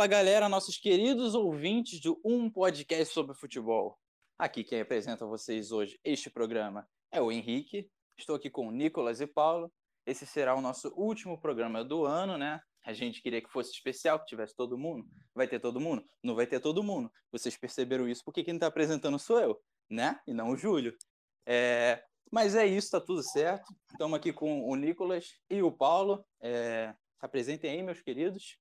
Fala galera, nossos queridos ouvintes do Um Podcast sobre Futebol. Aqui quem apresenta a vocês hoje este programa é o Henrique. Estou aqui com o Nicolas e Paulo. Esse será o nosso último programa do ano, né? A gente queria que fosse especial, que tivesse todo mundo. Vai ter todo mundo? Não vai ter todo mundo. Vocês perceberam isso porque quem está apresentando sou eu, né? E não o Júlio. É... Mas é isso, tá tudo certo. Estamos aqui com o Nicolas e o Paulo. É... Apresentem aí, meus queridos.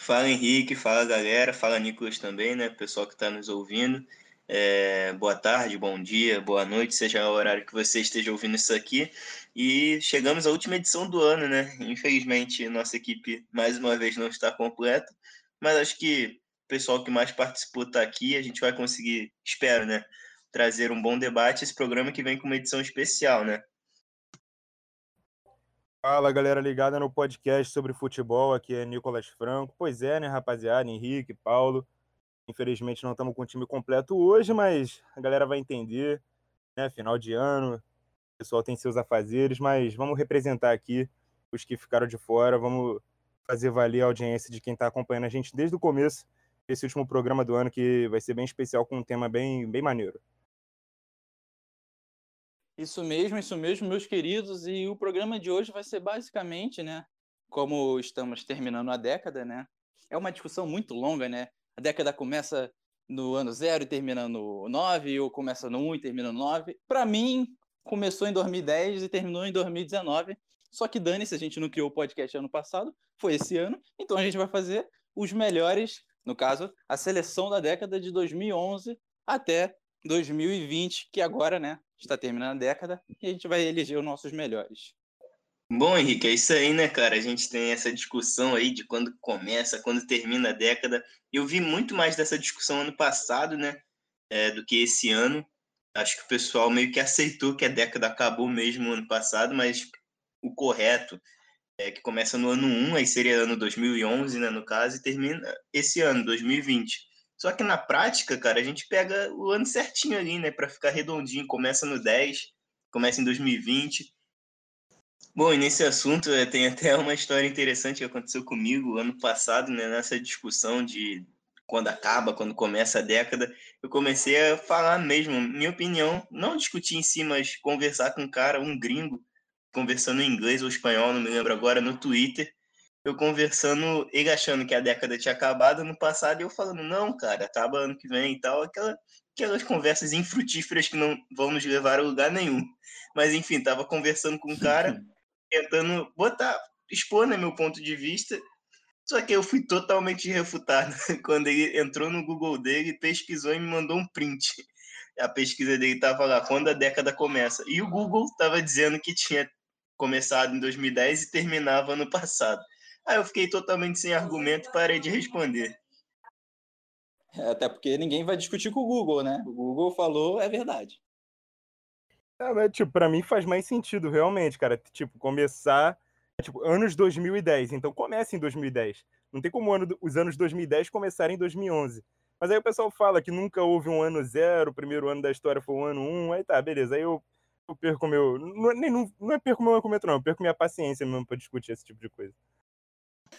Fala Henrique, fala galera, fala Nicolas também, né? Pessoal que está nos ouvindo. É, boa tarde, bom dia, boa noite, seja o horário que você esteja ouvindo isso aqui. E chegamos à última edição do ano, né? Infelizmente, nossa equipe mais uma vez não está completa, mas acho que o pessoal que mais participou está aqui. A gente vai conseguir, espero, né? Trazer um bom debate. Esse programa que vem com uma edição especial, né? Fala galera ligada no podcast sobre futebol, aqui é Nicolas Franco. Pois é, né, rapaziada, Henrique, Paulo. Infelizmente não estamos com o time completo hoje, mas a galera vai entender, né? Final de ano, o pessoal tem seus afazeres, mas vamos representar aqui os que ficaram de fora, vamos fazer valer a audiência de quem está acompanhando a gente desde o começo, esse último programa do ano que vai ser bem especial com um tema bem, bem maneiro. Isso mesmo, isso mesmo, meus queridos. E o programa de hoje vai ser basicamente, né? Como estamos terminando a década, né? É uma discussão muito longa, né? A década começa no ano zero e termina no 9, ou começa no 1 e termina no 9. Para mim, começou em 2010 e terminou em 2019. Só que dane-se, a gente não criou o podcast ano passado, foi esse ano. Então a gente vai fazer os melhores, no caso, a seleção da década de 2011 até 2020, que agora, né, está terminando a década, e a gente vai eleger os nossos melhores. Bom, Henrique, é isso aí, né, cara? A gente tem essa discussão aí de quando começa, quando termina a década. Eu vi muito mais dessa discussão ano passado, né, é, do que esse ano. Acho que o pessoal meio que aceitou que a década acabou mesmo ano passado, mas o correto é que começa no ano 1, aí seria ano 2011, né, no caso, e termina esse ano, 2020. Só que na prática, cara, a gente pega o ano certinho ali, né, para ficar redondinho. Começa no 10, começa em 2020. Bom, e nesse assunto é, tem até uma história interessante que aconteceu comigo ano passado, né, nessa discussão de quando acaba, quando começa a década, eu comecei a falar mesmo, minha opinião, não discutir em si, mas conversar com um cara, um gringo, conversando em inglês ou espanhol, não me lembro agora, no Twitter, eu conversando, ele achando que a década tinha acabado no passado, e eu falando, não, cara, acaba ano que vem e tal, aquela, aquelas conversas infrutíferas que não vão nos levar a lugar nenhum. Mas enfim, tava conversando com um cara, tentando botar, expor né, meu ponto de vista, só que eu fui totalmente refutado quando ele entrou no Google dele, pesquisou e me mandou um print. A pesquisa dele tava lá, quando a década começa. E o Google tava dizendo que tinha começado em 2010 e terminava ano passado. Aí eu fiquei totalmente sem argumento e parei de responder. É, até porque ninguém vai discutir com o Google, né? O Google falou, é verdade. É, mas, tipo, pra mim faz mais sentido, realmente, cara. Tipo, começar, tipo, anos 2010. Então começa em 2010. Não tem como ano, os anos 2010 começarem em 2011. Mas aí o pessoal fala que nunca houve um ano zero, o primeiro ano da história foi o um ano um, aí tá, beleza. Aí eu, eu perco meu. Não, nem, não, não é perco meu argumento, não, eu perco minha paciência mesmo pra discutir esse tipo de coisa.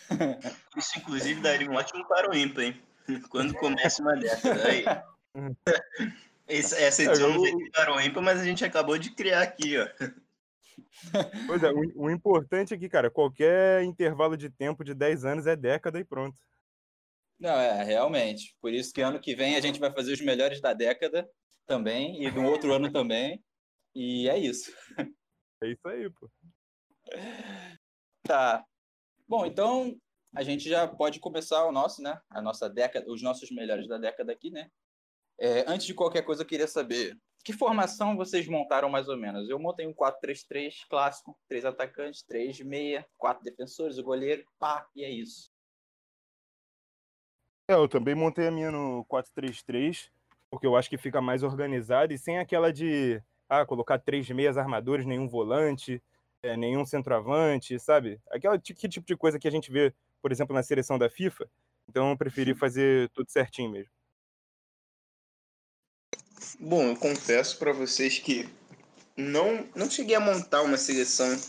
Isso, inclusive, daria um ótimo para o ímpar, hein? Quando começa uma década. Aí. Essa, essa edição não veio para o ímpar, mas a gente acabou de criar aqui, ó. Pois é, o, o, importante é que, cara, qualquer intervalo de tempo de 10 anos é década e pronto. Não, é, realmente. Por isso que ano que vem a gente vai fazer os melhores da década também, e do outro ano também. E é isso. É isso aí, pô. Tá. Bom, então a gente já pode começar o nosso, né? A nossa década, os nossos melhores da década aqui, né? É, antes de qualquer coisa, eu queria saber que formação vocês montaram mais ou menos? Eu montei um 4-3-3 clássico, três atacantes, três de meia, quatro defensores, o goleiro, pá, e é isso. É, eu também montei a minha no 4-3-3, porque eu acho que fica mais organizado e sem aquela de ah, colocar três meias armadores, nenhum volante, é, nenhum centroavante, sabe? Aquela que tipo de coisa que a gente vê, por exemplo, na seleção da FIFA. Então eu preferi fazer tudo certinho mesmo. Bom, eu confesso para vocês que não não cheguei a montar uma seleção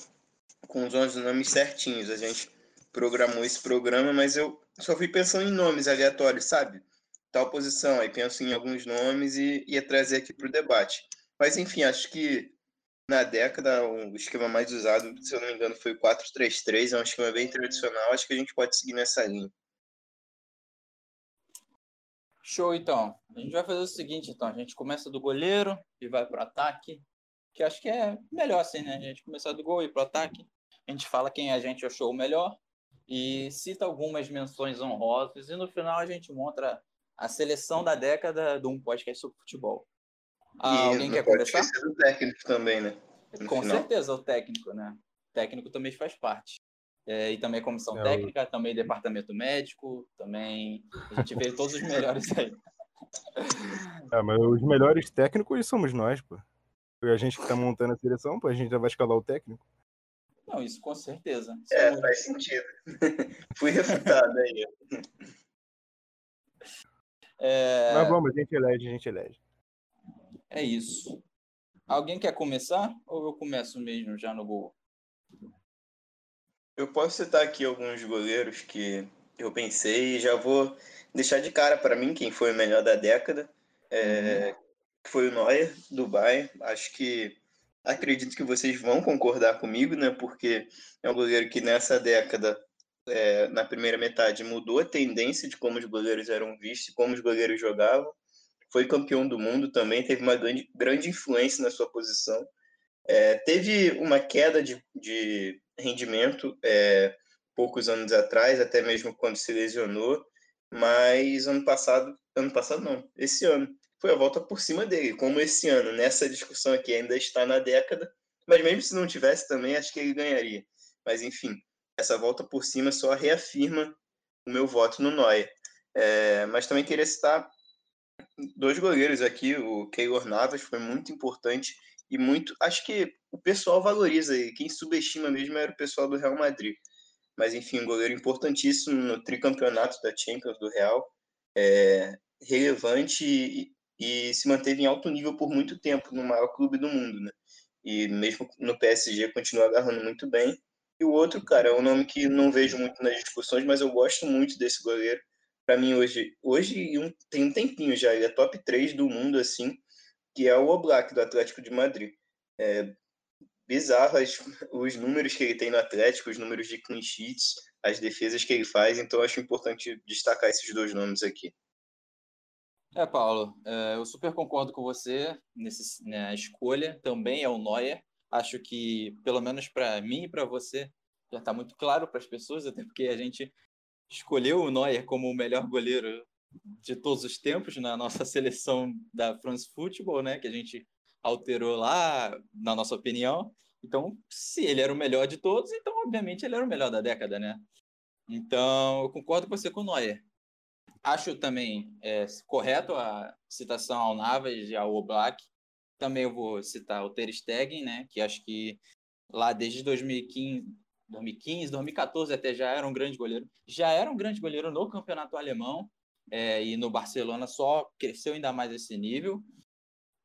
com os 11 nomes certinhos. A gente programou esse programa, mas eu só fui pensando em nomes aleatórios, sabe? Tal posição, aí penso em alguns nomes e ia trazer aqui para o debate. Mas, enfim, acho que na década o esquema mais usado, se eu não me engano, foi o 4-3-3, é um esquema bem tradicional, acho que a gente pode seguir nessa linha. Show, então. A gente vai fazer o seguinte, então. A gente começa do goleiro e vai para o ataque, que acho que é melhor assim, né? A gente começar do gol e para o ataque. A gente fala quem a gente achou o melhor e cita algumas menções honrosas e no final a gente mostra a seleção da década de um podcast sobre futebol. Ah, alguém quer começar? do técnico também, né? No Com final. certeza, o técnico, né? O técnico também faz parte. É, e também comissão é, técnica, também departamento médico, também a gente vê todos os melhores aí. É, mas os melhores técnicos somos nós, pô. A gente que tá montando a seleção, pô, a gente já vai escalar o técnico. Não, isso com certeza. É, somos... faz sentido. Fui refutado aí. É... Mas vamos, a gente elege, a gente elege. É isso. Alguém quer começar ou eu começo mesmo já no gol? Eu posso citar aqui alguns goleiros que eu pensei e já vou deixar de cara para mim quem foi o melhor da década. É, uhum. Foi o Neuer, do Bayern. Acho que acredito que vocês vão concordar comigo, né? Porque é um goleiro que nessa década, é, na primeira metade, mudou a tendência de como os goleiros eram vistos, como os goleiros jogavam. Foi campeão do mundo também, teve uma grande, grande influência na sua posição. É, teve uma queda de, de rendimento é, poucos anos atrás, até mesmo quando se lesionou, mas ano passado, ano passado não, esse ano, foi a volta por cima dele, como esse ano, nessa discussão aqui ainda está na década, mas mesmo se não tivesse também, acho que ele ganharia. Mas enfim, essa volta por cima só reafirma o meu voto no Neuer. É, mas também queria citar dois goleiros aqui, o Keylor Navas foi muito importante e muito. Acho que o pessoal valoriza e quem subestima mesmo era o pessoal do Real Madrid. Mas enfim, um goleiro importantíssimo no tricampeonato da Champions do Real, é, relevante e, e, se manteve em alto nível por muito tempo no maior clube do mundo, né? E mesmo no PSG continua agarrando muito bem. E o outro, cara, é um nome que não vejo muito nas discussões, mas eu gosto muito desse goleiro. Para mim hoje, hoje tem um tempinho já, ele é top 3 do mundo assim que é o Oblak do Atlético de Madrid. É bizarro as, os números que ele tem no Atlético, os números de clean sheets, as defesas que ele faz, então acho importante destacar esses dois nomes aqui. É, Paulo, é, eu super concordo com você nessa né, escolha. Também é o Neuer. Acho que, pelo menos para mim e para você, já está muito claro para as pessoas, até porque a gente escolheu o Neuer como o melhor goleiro de todos os tempos na nossa seleção da France Football, né? Que a gente alterou lá, na nossa opinião. Então, se ele era o melhor de todos, então, obviamente, ele era o melhor da década, né? Então, eu concordo com você com o Neuer. Acho também é, correto a citação ao Navas e ao Oblak. Também eu vou citar o Ter Stegen, né? Que acho que lá desde 2015, 2015, 2014 até já era um grande goleiro. Já era um grande goleiro no campeonato alemão é, e no Barcelona só cresceu ainda mais esse nível.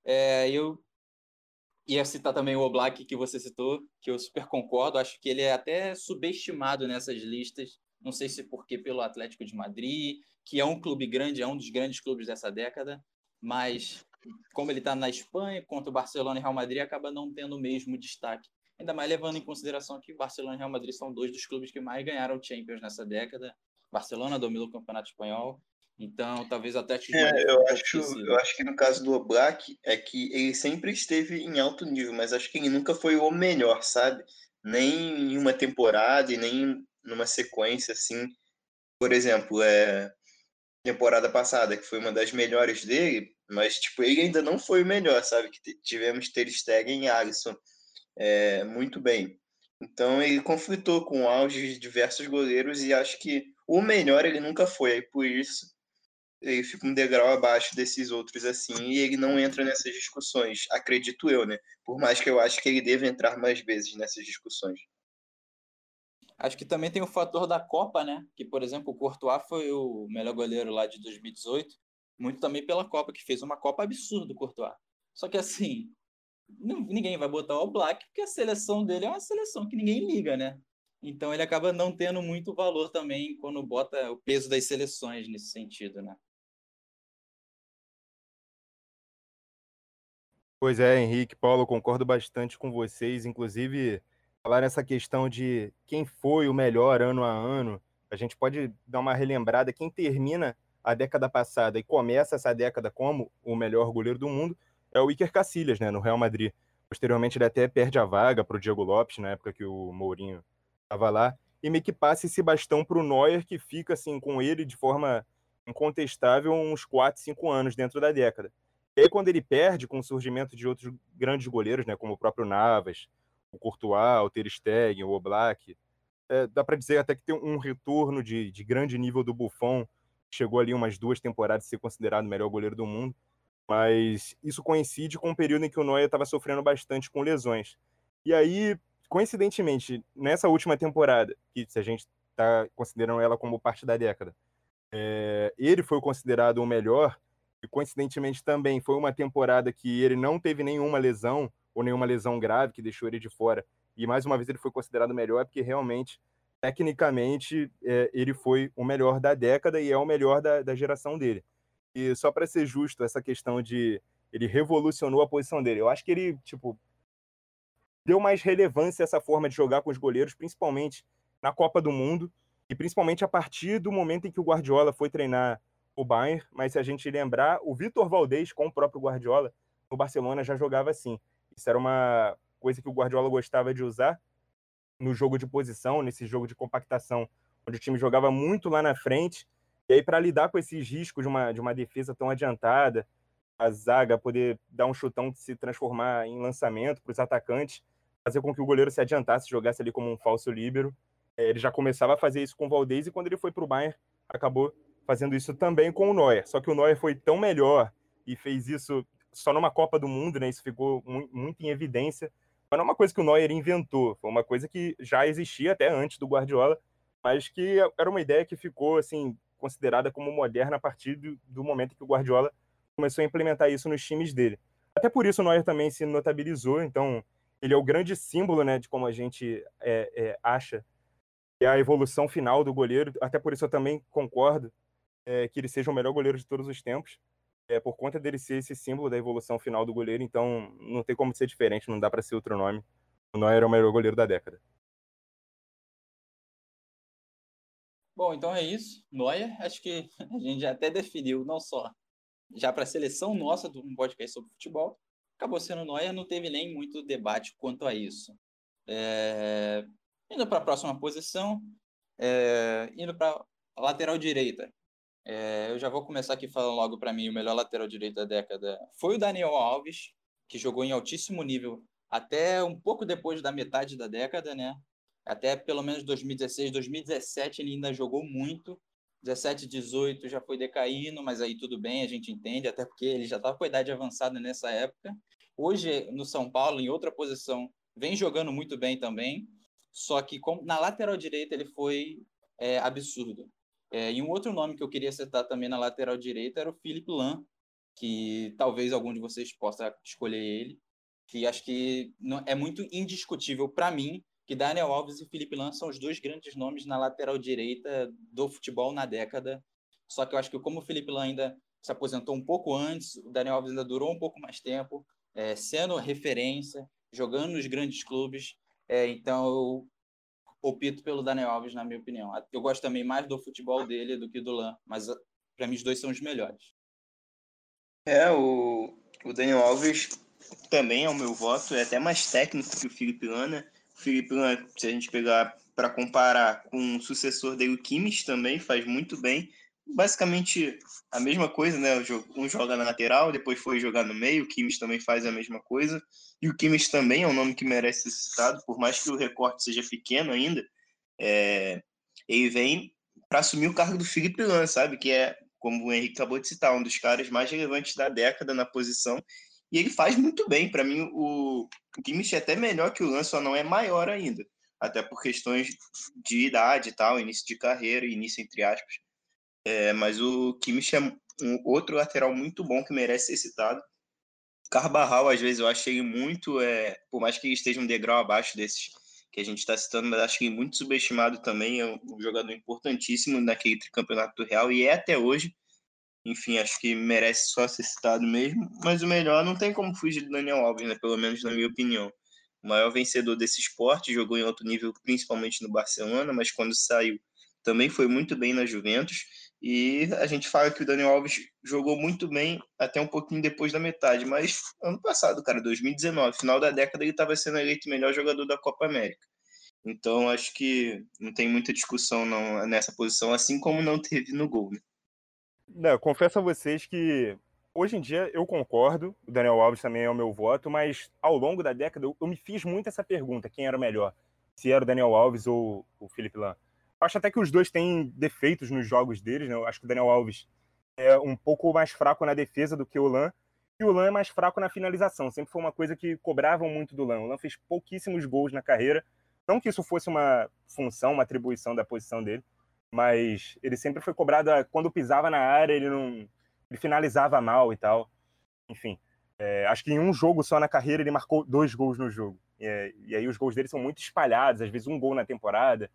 É, eu ia citar também o Oblak que você citou, que eu super concordo. Acho que ele é até subestimado nessas listas. Não sei se porque pelo Atlético de Madrid, que é um clube grande, é um dos grandes clubes dessa década, mas como ele está na Espanha, contra o Barcelona e Real Madrid, acaba não tendo o mesmo destaque. Ainda mais levando em consideração que Barcelona e Real Madrid são dois dos clubes que mais ganharam Champions nessa década. Barcelona dominou o Campeonato Espanhol então, talvez até é, eu acho, eu acho que no caso do Oblak é que ele sempre esteve em alto nível, mas acho que ele nunca foi o melhor, sabe? Nem em uma temporada e nem numa sequência assim. Por exemplo, é temporada passada, que foi uma das melhores dele, mas tipo, ele ainda não foi o melhor, sabe? Que tivemos Ter Stegen e Alisson é, muito bem. Então ele conflitou com o auge de diversos goleiros e acho que o melhor ele nunca foi, por isso ele fica um degrau abaixo desses outros assim e ele não entra nessas discussões, acredito eu, né? Por mais que eu acho que ele deve entrar mais vezes nessas discussões. Acho que também tem o fator da Copa, né? Que, por exemplo, o Courtois foi o melhor goleiro lá de 2018, muito também pela Copa, que fez uma Copa absurda o Courtois. Só que assim, ninguém vai botar o Black porque a seleção dele é uma seleção que ninguém liga, né? Então ele acaba não tendo muito valor também quando bota o peso das seleções nesse sentido, né? Pois é, Henrique, Paulo, concordo bastante com vocês. Inclusive, falar nessa questão de quem foi o melhor ano a ano, a gente pode dar uma relembrada. Quem termina a década passada e começa essa década como o melhor goleiro do mundo é o Iker Casillas, né, no Real Madrid. Posteriormente, ele até perde a vaga para o Diego Lopes, na época que o Mourinho estava lá, e meio que passa esse bastão para o Neuer, que fica assim com ele de forma incontestável uns 4, 5 anos dentro da década. E aí, quando ele perde com o surgimento de outros grandes goleiros, né, como o próprio Navas, o Courtois, o Ter Stegen, o Oblak, é, dá para dizer até que tem um retorno de, de grande nível do Buffon, chegou ali umas duas temporadas a ser considerado o melhor goleiro do mundo, mas isso coincide com um período em que o Neuer estava sofrendo bastante com lesões. E aí, coincidentemente, nessa última temporada, que se a gente está considerando ela como parte da década, é, ele foi considerado o melhor, e coincidentemente também foi uma temporada que ele não teve nenhuma lesão, ou nenhuma lesão grave que deixou ele de fora. E mais uma vez ele foi considerado melhor, porque realmente, tecnicamente, é, ele foi o melhor da década e é o melhor da, da geração dele. E só para ser justo, essa questão de ele revolucionou a posição dele. Eu acho que ele, tipo, deu mais relevância a essa forma de jogar com os goleiros, principalmente na Copa do Mundo e principalmente a partir do momento em que o Guardiola foi treinar o Bayern, mas se a gente lembrar, o Vitor Valdez com o próprio Guardiola no Barcelona já jogava assim. Isso era uma coisa que o Guardiola gostava de usar no jogo de posição, nesse jogo de compactação, onde o time jogava muito lá na frente. E aí, para lidar com esses riscos de uma, de uma defesa tão adiantada, a zaga poder dar um chutão que se transformar em lançamento para os atacantes, fazer com que o goleiro se adiantasse, jogasse ali como um falso líbero. É, ele já começava a fazer isso com o Valdez e quando ele foi para o Bayern, acabou fazendo isso também com o Neuer. Só que o Neuer foi tão melhor e fez isso só numa Copa do Mundo, né? Isso ficou muito em evidência. Mas não é uma coisa que o Neuer inventou, foi uma coisa que já existia até antes do Guardiola, mas que era uma ideia que ficou assim considerada como moderna a partir do, do momento que o Guardiola começou a implementar isso nos times dele. Até por isso o Neuer também se notabilizou, então ele é o grande símbolo, né, de como a gente é, é, acha que é a evolução final do goleiro. Até por isso eu também concordo é, que ele seja o melhor goleiro de todos os tempos, é, por conta dele ser esse símbolo da evolução final do goleiro. Então, não tem como ser diferente, não dá para ser outro nome. O Neuer é o melhor goleiro da década. Bom, então é isso. Neuer, acho que a gente já até definiu, não só já para a seleção nossa do um podcast sobre futebol, acabou sendo Neuer, não teve nem muito debate quanto a isso. É... Indo para a próxima posição, é... indo para a lateral direita. É, eu já vou começar aqui falando logo para mim, o melhor lateral direito da década foi o Daniel Alves, que jogou em altíssimo nível até um pouco depois da metade da década, né? Até pelo menos 2016, 2017 ele ainda jogou muito. 17, 18 já foi decaindo, mas aí tudo bem, a gente entende, até porque ele já estava com a idade avançada nessa época. Hoje, no São Paulo, em outra posição, vem jogando muito bem também, só que na lateral direita ele foi é, absurdo. É, e um outro nome que eu queria citar também na lateral direita era o Felipe Lan, que talvez algum de vocês possa escolher ele, que acho que não, é muito indiscutível para mim que Daniel Alves e Felipe Lan são os dois grandes nomes na lateral direita do futebol na década. Só que eu acho que como o Felipe Lan ainda se aposentou um pouco antes, o Daniel Alves ainda durou um pouco mais tempo, é, sendo referência, jogando nos grandes clubes. É, então eu opto pelo Daniel Alves, na minha opinião. Eu gosto também mais do futebol dele do que do Lan, mas para mim os dois são os melhores. É, o, o Daniel Alves também é o meu voto, é até mais técnico que o Felipe Lan, né? Felipe Lan, se a gente pegar para comparar com o sucessor dele, o Kimmich também faz muito bem. Basicamente a mesma coisa, né? Um joga na lateral, depois foi jogar no meio, o Kimmich também faz a mesma coisa. E o Kimmich também é um nome que merece ser citado, por mais que o recorte seja pequeno ainda, é, ele vem para assumir o cargo do Felipe Lan, sabe? Que é, como o Henrique acabou de citar, um dos caras mais relevantes da década na posição. E ele faz muito bem. Para mim, o, Kimmich é até melhor que o Lan, só não é maior ainda. Até por questões de idade e tal, início de carreira, início entre aspas. É, mas o Kimmich é um outro lateral muito bom que merece ser citado. Carbarral, às vezes, eu achei muito, é, por mais que ele esteja um degrau abaixo desses que a gente está citando, mas acho que muito subestimado também, é um jogador importantíssimo naquele tricampeonato do Real e é até hoje. Enfim, acho que merece só ser citado mesmo, mas o melhor não tem como fugir do Daniel Alves, né? Pelo menos na minha opinião. O maior vencedor desse esporte, jogou em alto nível, principalmente no Barcelona, mas quando saiu também foi muito bem na Juventus. E a gente fala que o Daniel Alves jogou muito bem até um pouquinho depois da metade, mas ano passado, cara, 2019, final da década, ele estava sendo eleito melhor jogador da Copa América. Então acho que não tem muita discussão não, nessa posição, assim como não teve no gol. Né? Não, confesso a vocês que hoje em dia eu concordo, o Daniel Alves também é o meu voto, mas ao longo da década eu, me fiz muito essa pergunta: quem era o melhor? Se era o Daniel Alves ou o Felipe Lan acho até que os dois têm defeitos nos jogos deles, né? Eu acho que o Daniel Alves é um pouco mais fraco na defesa do que o Lan, e o Lan é mais fraco na finalização. Sempre foi uma coisa que cobravam muito do Lan. O Lan fez pouquíssimos gols na carreira. Não que isso fosse uma função, uma atribuição da posição dele, mas ele sempre foi cobrado quando pisava na área, ele não ele finalizava mal e tal. Enfim, é, acho que em um jogo só na carreira ele marcou dois gols no jogo. É, e aí os gols dele são muito espalhados, às vezes um gol na temporada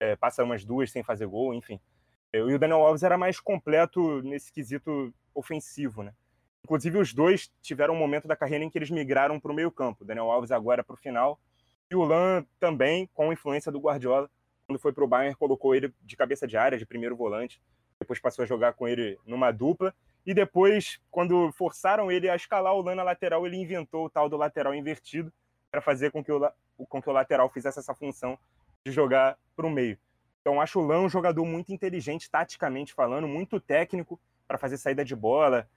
é, passa umas duas sem fazer gol, enfim. É, e o Daniel Alves era mais completo nesse quesito ofensivo, né? Inclusive, os dois tiveram um momento da carreira em que eles migraram para o meio-campo. O Daniel Alves agora para o final. E o Lan também, com influência do Guardiola, quando foi para o Bayern, colocou ele de cabeça de área, de primeiro volante. Depois passou a jogar com ele numa dupla. E depois, quando forçaram ele a escalar o Lan na lateral, ele inventou o tal do lateral invertido para fazer com que, o, com que o lateral fizesse essa função de jogar para o meio. Então, acho o Lan um jogador muito inteligente, taticamente falando, muito técnico para fazer saída de bola,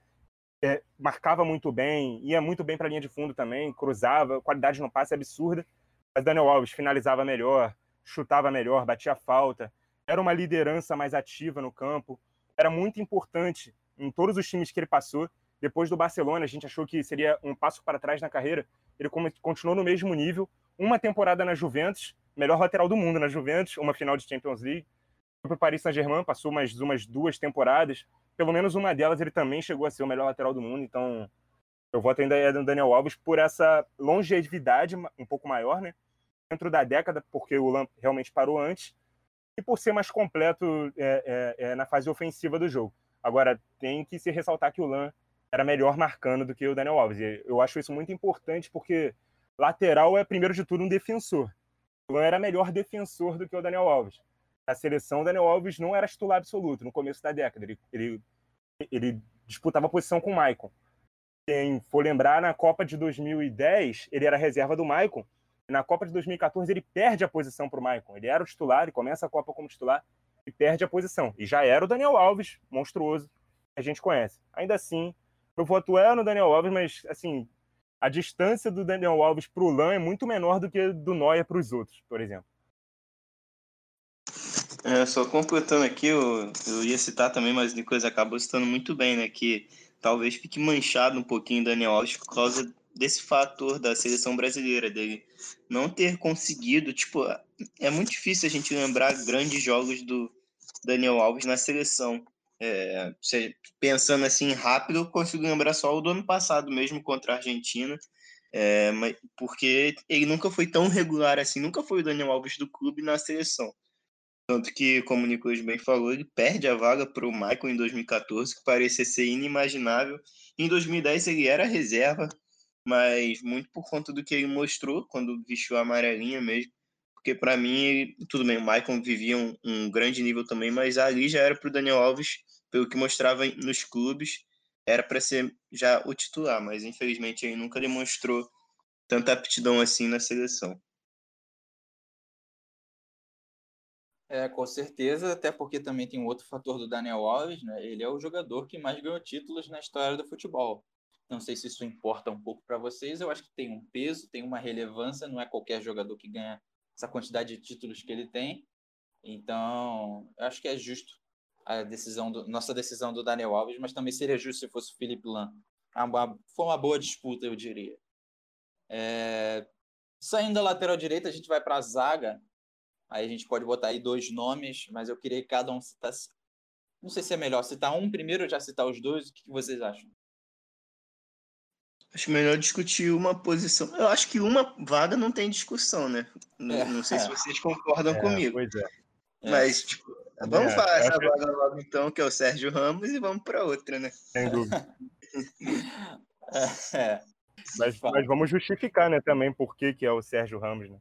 é, marcava muito bem, ia muito bem para a linha de fundo também, cruzava, qualidade no passe absurda. Mas Daniel Alves finalizava melhor, chutava melhor, batia falta, era uma liderança mais ativa no campo, era muito importante em todos os times que ele passou. Depois do Barcelona, a gente achou que seria um passo para trás na carreira. Ele continuou no mesmo nível, uma temporada na Juventus, melhor lateral do mundo na Juventus, uma final de Champions League. Foi para o Paris Saint-Germain, passou mais umas duas temporadas. Pelo menos uma delas ele também chegou a ser o melhor lateral do mundo. Então, eu voto ainda no Daniel Alves por essa longevidade um pouco maior, né? Dentro da década, porque o Lamp realmente parou antes, e por ser mais completo é, é, é, na fase ofensiva do jogo. Agora, tem que se ressaltar que o Lan era melhor marcando do que o Daniel Alves. Eu acho isso muito importante porque lateral é, primeiro de tudo, um defensor. Luan era melhor defensor do que o Daniel Alves. Na seleção, o Daniel Alves não era titular absoluto no começo da década. Ele, ele, ele disputava posição com o Maicon. Quem for lembrar, na Copa de 2010, ele era reserva do Maicon. Na Copa de 2014, ele perde a posição para o Maicon. Ele era o titular, ele começa a Copa como titular e perde a posição. E já era o Daniel Alves, monstruoso, que a gente conhece. Ainda assim, meu voto é no Daniel Alves, mas, assim, a distância do Daniel Alves para o Lan é muito menor do que do Neuer para os outros, por exemplo. É, só completando aqui, eu, eu ia citar também, mas o Nicolas acabou citando muito bem, né? Que talvez fique manchado um pouquinho o Daniel Alves por causa desse fator da seleção brasileira, dele não ter conseguido, tipo, é muito difícil a gente lembrar grandes jogos do Daniel Alves na seleção. É, pensando assim rápido, eu consigo lembrar só o do ano passado mesmo contra a Argentina, é, porque ele nunca foi tão regular assim, nunca foi o Daniel Alves do clube na seleção. Tanto que, como o Nicolas bem falou, ele perde a vaga para o Michael em 2014, que parecia ser inimaginável. Em 2010 ele era reserva, mas muito por conta do que ele mostrou quando vestiu a amarelinha mesmo. Porque para mim, tudo bem, o Michael vivia um, um grande nível também, mas ali já era para o Daniel Alves pelo que mostrava nos clubes, era para ser já o titular, mas infelizmente ele nunca demonstrou tanta aptidão assim na seleção. É, com certeza, até porque também tem um outro fator do Daniel Alves, né? Ele é o jogador que mais ganhou títulos na história do futebol. Não sei se isso importa um pouco para vocês, eu acho que tem um peso, tem uma relevância, não é qualquer jogador que ganha essa quantidade de títulos que ele tem. Então, eu acho que é justo a decisão do, nossa decisão do Daniel Alves, mas também seria justo se fosse o Felipe Lan. Uma, foi uma boa disputa, eu diria. É, saindo da lateral direita, a gente vai para a zaga. Aí a gente pode botar aí dois nomes, mas eu queria que cada um citasse. Não sei se é melhor citar um primeiro ou já citar os dois. O que vocês acham? Acho melhor discutir uma posição. Eu acho que uma vaga não tem discussão, né? Não, é, não sei é. se vocês concordam é, comigo. Pois é. Mas, tipo, vamos falar essa vaga logo então, que é o Sérgio Ramos, e vamos para outra, né? Sem dúvida. é. Mas, mas, vamos justificar, né, também, por que, que é o Sérgio Ramos, né?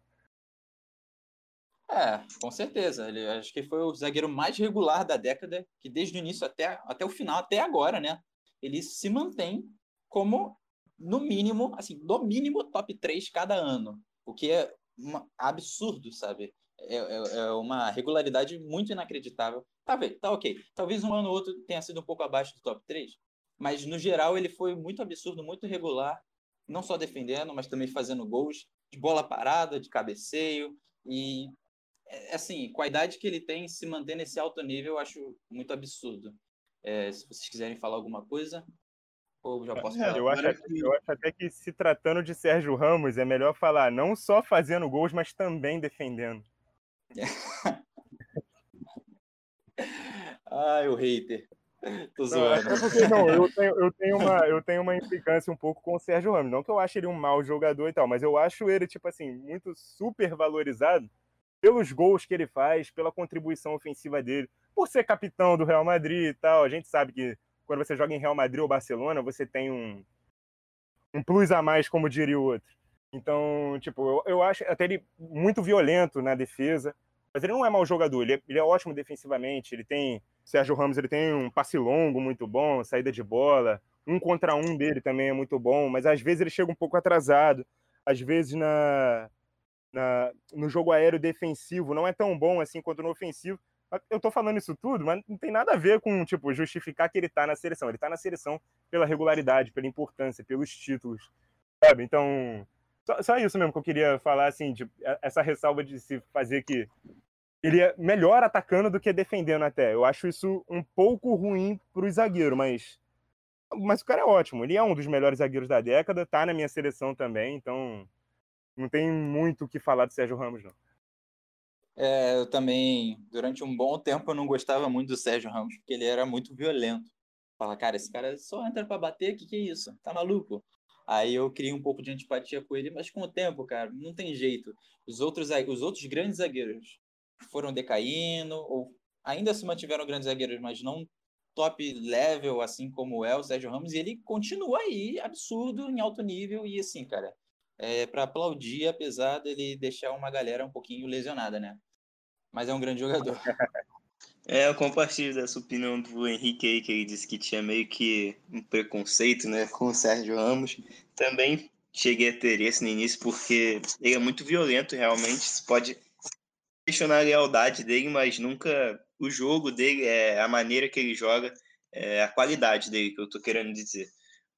É, com certeza. Ele acho que foi o zagueiro mais regular da década, que desde o início até, até o final, até agora, né? Ele se mantém como, no mínimo, assim, no mínimo top 3 cada ano. O que é uma, absurdo, sabe? É, é, é, uma regularidade muito inacreditável. Tá, tá ok. Talvez um ano ou outro tenha sido um pouco abaixo do top 3, mas no geral ele foi muito absurdo, muito regular, não só defendendo, mas também fazendo gols de bola parada, de cabeceio e é, assim, com a idade que ele tem, se manter nesse alto nível, eu acho muito absurdo. É, se vocês quiserem falar alguma coisa, ou já posso é, falar? Eu acho, que... eu acho até que se tratando de Sérgio Ramos, é melhor falar não só fazendo gols, mas também defendendo. Ai, o hater. Tô zoando. Não, é porque, não, eu tenho, eu, tenho uma, eu tenho uma implicância um pouco com o Sérgio Ramos. Não que eu ache ele um mau jogador e tal, mas eu acho ele, tipo assim, muito super valorizado pelos gols que ele faz, pela contribuição ofensiva dele, por ser capitão do Real Madrid e tal. A gente sabe que quando você joga em Real Madrid ou Barcelona, você tem um, um plus a mais, como diria o outro. Então, tipo, eu, eu acho até ele muito violento na defesa, mas ele não é mau jogador, ele é, ele é ótimo defensivamente, ele tem, Sérgio Ramos, ele tem um passe longo muito bom, saída de bola, um contra um dele também é muito bom, mas às vezes ele chega um pouco atrasado, às vezes na, na, no jogo aéreo defensivo não é tão bom assim quanto no ofensivo. Eu tô falando isso tudo, mas não tem nada a ver com, tipo, justificar que ele tá na seleção. Ele tá na seleção pela regularidade, pela importância, pelos títulos, sabe? Então, só, só isso mesmo que eu queria falar, assim, de, essa ressalva de se fazer que ele é melhor atacando do que defendendo até. Eu acho isso um pouco ruim pro zagueiro, mas mas o cara é ótimo. Ele é um dos melhores zagueiros da década, tá na minha seleção também, então não tem muito o que falar do Sérgio Ramos, não. É, eu também, durante um bom tempo, eu não gostava muito do Sérgio Ramos, porque ele era muito violento. Fala, cara, esse cara só entra para bater, que que é isso? Tá maluco? Aí eu criei um pouco de antipatia com ele, mas com o tempo, cara, não tem jeito. Os outros, os outros grandes zagueiros foram decaindo, ou ainda se mantiveram grandes zagueiros, mas não top level, assim como é o Sérgio Ramos, e ele continua aí, absurdo, em alto nível, e assim, cara, é, para aplaudir, apesar dele deixar uma galera um pouquinho lesionada, né? Mas é um grande jogador. É, eu compartilho dessa opinião do Henrique aí, que ele disse que tinha meio que um preconceito né, com o Sérgio Ramos. Também cheguei a ter esse no início, porque ele é muito violento, realmente. Você pode questionar a lealdade dele, mas nunca o jogo dele, é a maneira que ele joga, é a qualidade dele, que eu tô querendo dizer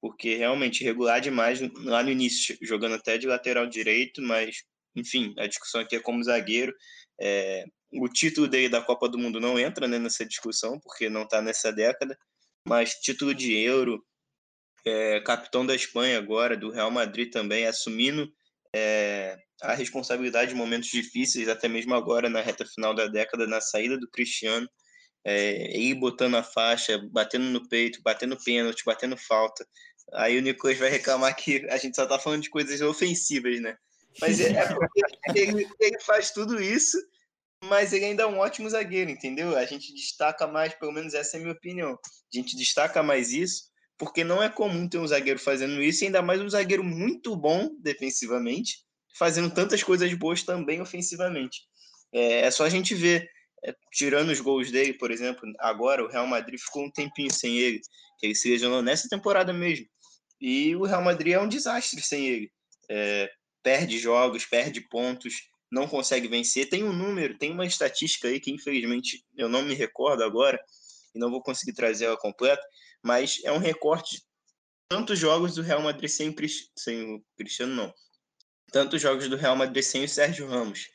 porque realmente regular demais lá no início, jogando até de lateral direito, mas enfim, a discussão aqui é como zagueiro. É, o título dele da Copa do Mundo não entra né, nessa discussão, porque não está nessa década, mas título de Euro, é, capitão da Espanha agora, do Real Madrid também, assumindo é, a responsabilidade de momentos difíceis, até mesmo agora na reta final da década, na saída do Cristiano, é, ir botando a faixa, batendo no peito, batendo pênalti, batendo falta. Aí o Nicolas vai reclamar que a gente só tá falando de coisas ofensivas, né? Mas é, é porque ele, ele faz tudo isso, mas ele ainda é um ótimo zagueiro, entendeu? A gente destaca mais, pelo menos essa é a minha opinião. A gente destaca mais isso, porque não é comum ter um zagueiro fazendo isso, e ainda mais um zagueiro muito bom defensivamente, fazendo tantas coisas boas também ofensivamente. É, é só a gente ver, é, tirando os gols dele, por exemplo, agora o Real Madrid ficou um tempinho sem ele, que ele se lesionou nessa temporada mesmo. E o Real Madrid é um desastre sem ele. É, perde jogos, perde pontos, não consegue vencer. Tem um número, tem uma estatística aí que infelizmente eu não me recordo agora e não vou conseguir trazer ela completa, mas é um recorte tantos jogos do Real Madrid sem, sem o Cristiano, não. Tantos jogos do Real Madrid sem o Sérgio Ramos.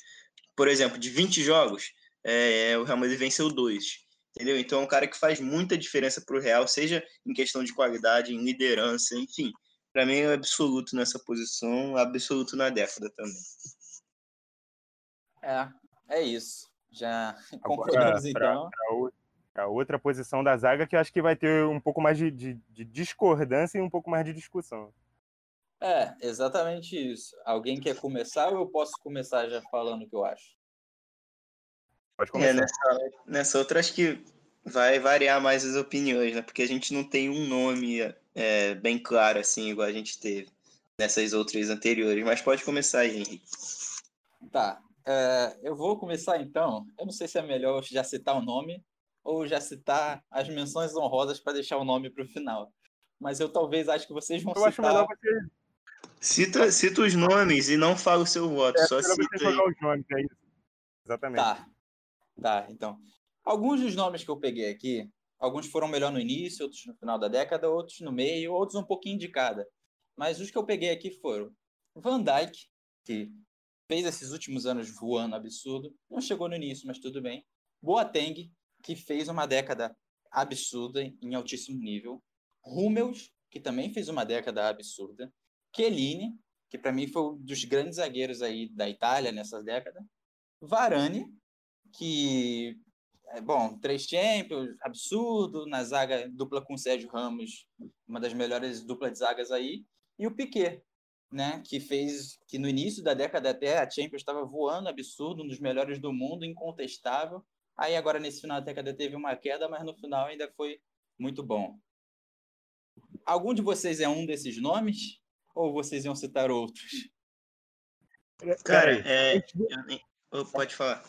Por exemplo, de 20 jogos, é, o Real Madrid venceu dois entendeu? Então é um cara que faz muita diferença para o Real, seja em questão de qualidade, em liderança, enfim. Para mim é absoluto nessa posição, absoluto na década também. É, é isso. Já concordamos então. a outra posição da zaga que eu acho que vai ter um pouco mais de, de, de discordância e um pouco mais de discussão. É, exatamente isso. Alguém quer começar ou eu posso começar já falando o que eu acho? Pode é, começar. É, nessa, nessa outra, acho que vai variar mais as opiniões, né? Porque a gente não tem um nome é, bem claro, assim, igual a gente teve nessas outras anteriores. Mas pode começar aí, Henrique. Tá. É, eu vou começar então. Eu não sei se é melhor já citar o nome ou já citar as menções honrosas para deixar o nome para o final. Mas eu talvez acho que vocês vão eu citar. Acho melhor você... Cita, cita os nomes e não fala o seu voto, é, só cita você aí. os nomes, é isso. Exatamente. Tá. Tá, então. Alguns dos nomes que eu peguei aqui, alguns foram melhor no início, outros no final da década, outros no meio, outros um pouquinho de cada. Mas os que eu peguei aqui foram Van Dyke, que fez esses últimos anos voando absurdo, não chegou no início, mas tudo bem. Boateng, que fez uma década absurda em altíssimo nível. Hummels, que também fez uma década absurda. Chiellini, que para mim foi um dos grandes zagueiros aí da Itália nessa década. Varane, que é, bom, três Champions, absurdo, na zaga dupla com Sérgio Ramos, uma das melhores duplas de zagas aí, e o Piquet, né, que fez que no início da década até a Champions estava voando absurdo, um dos melhores do mundo, incontestável. Aí agora nesse final da década teve uma queda, mas no final ainda foi muito bom. Algum de vocês é um desses nomes ou vocês iam citar outros? Cara, é, eu, pode falar.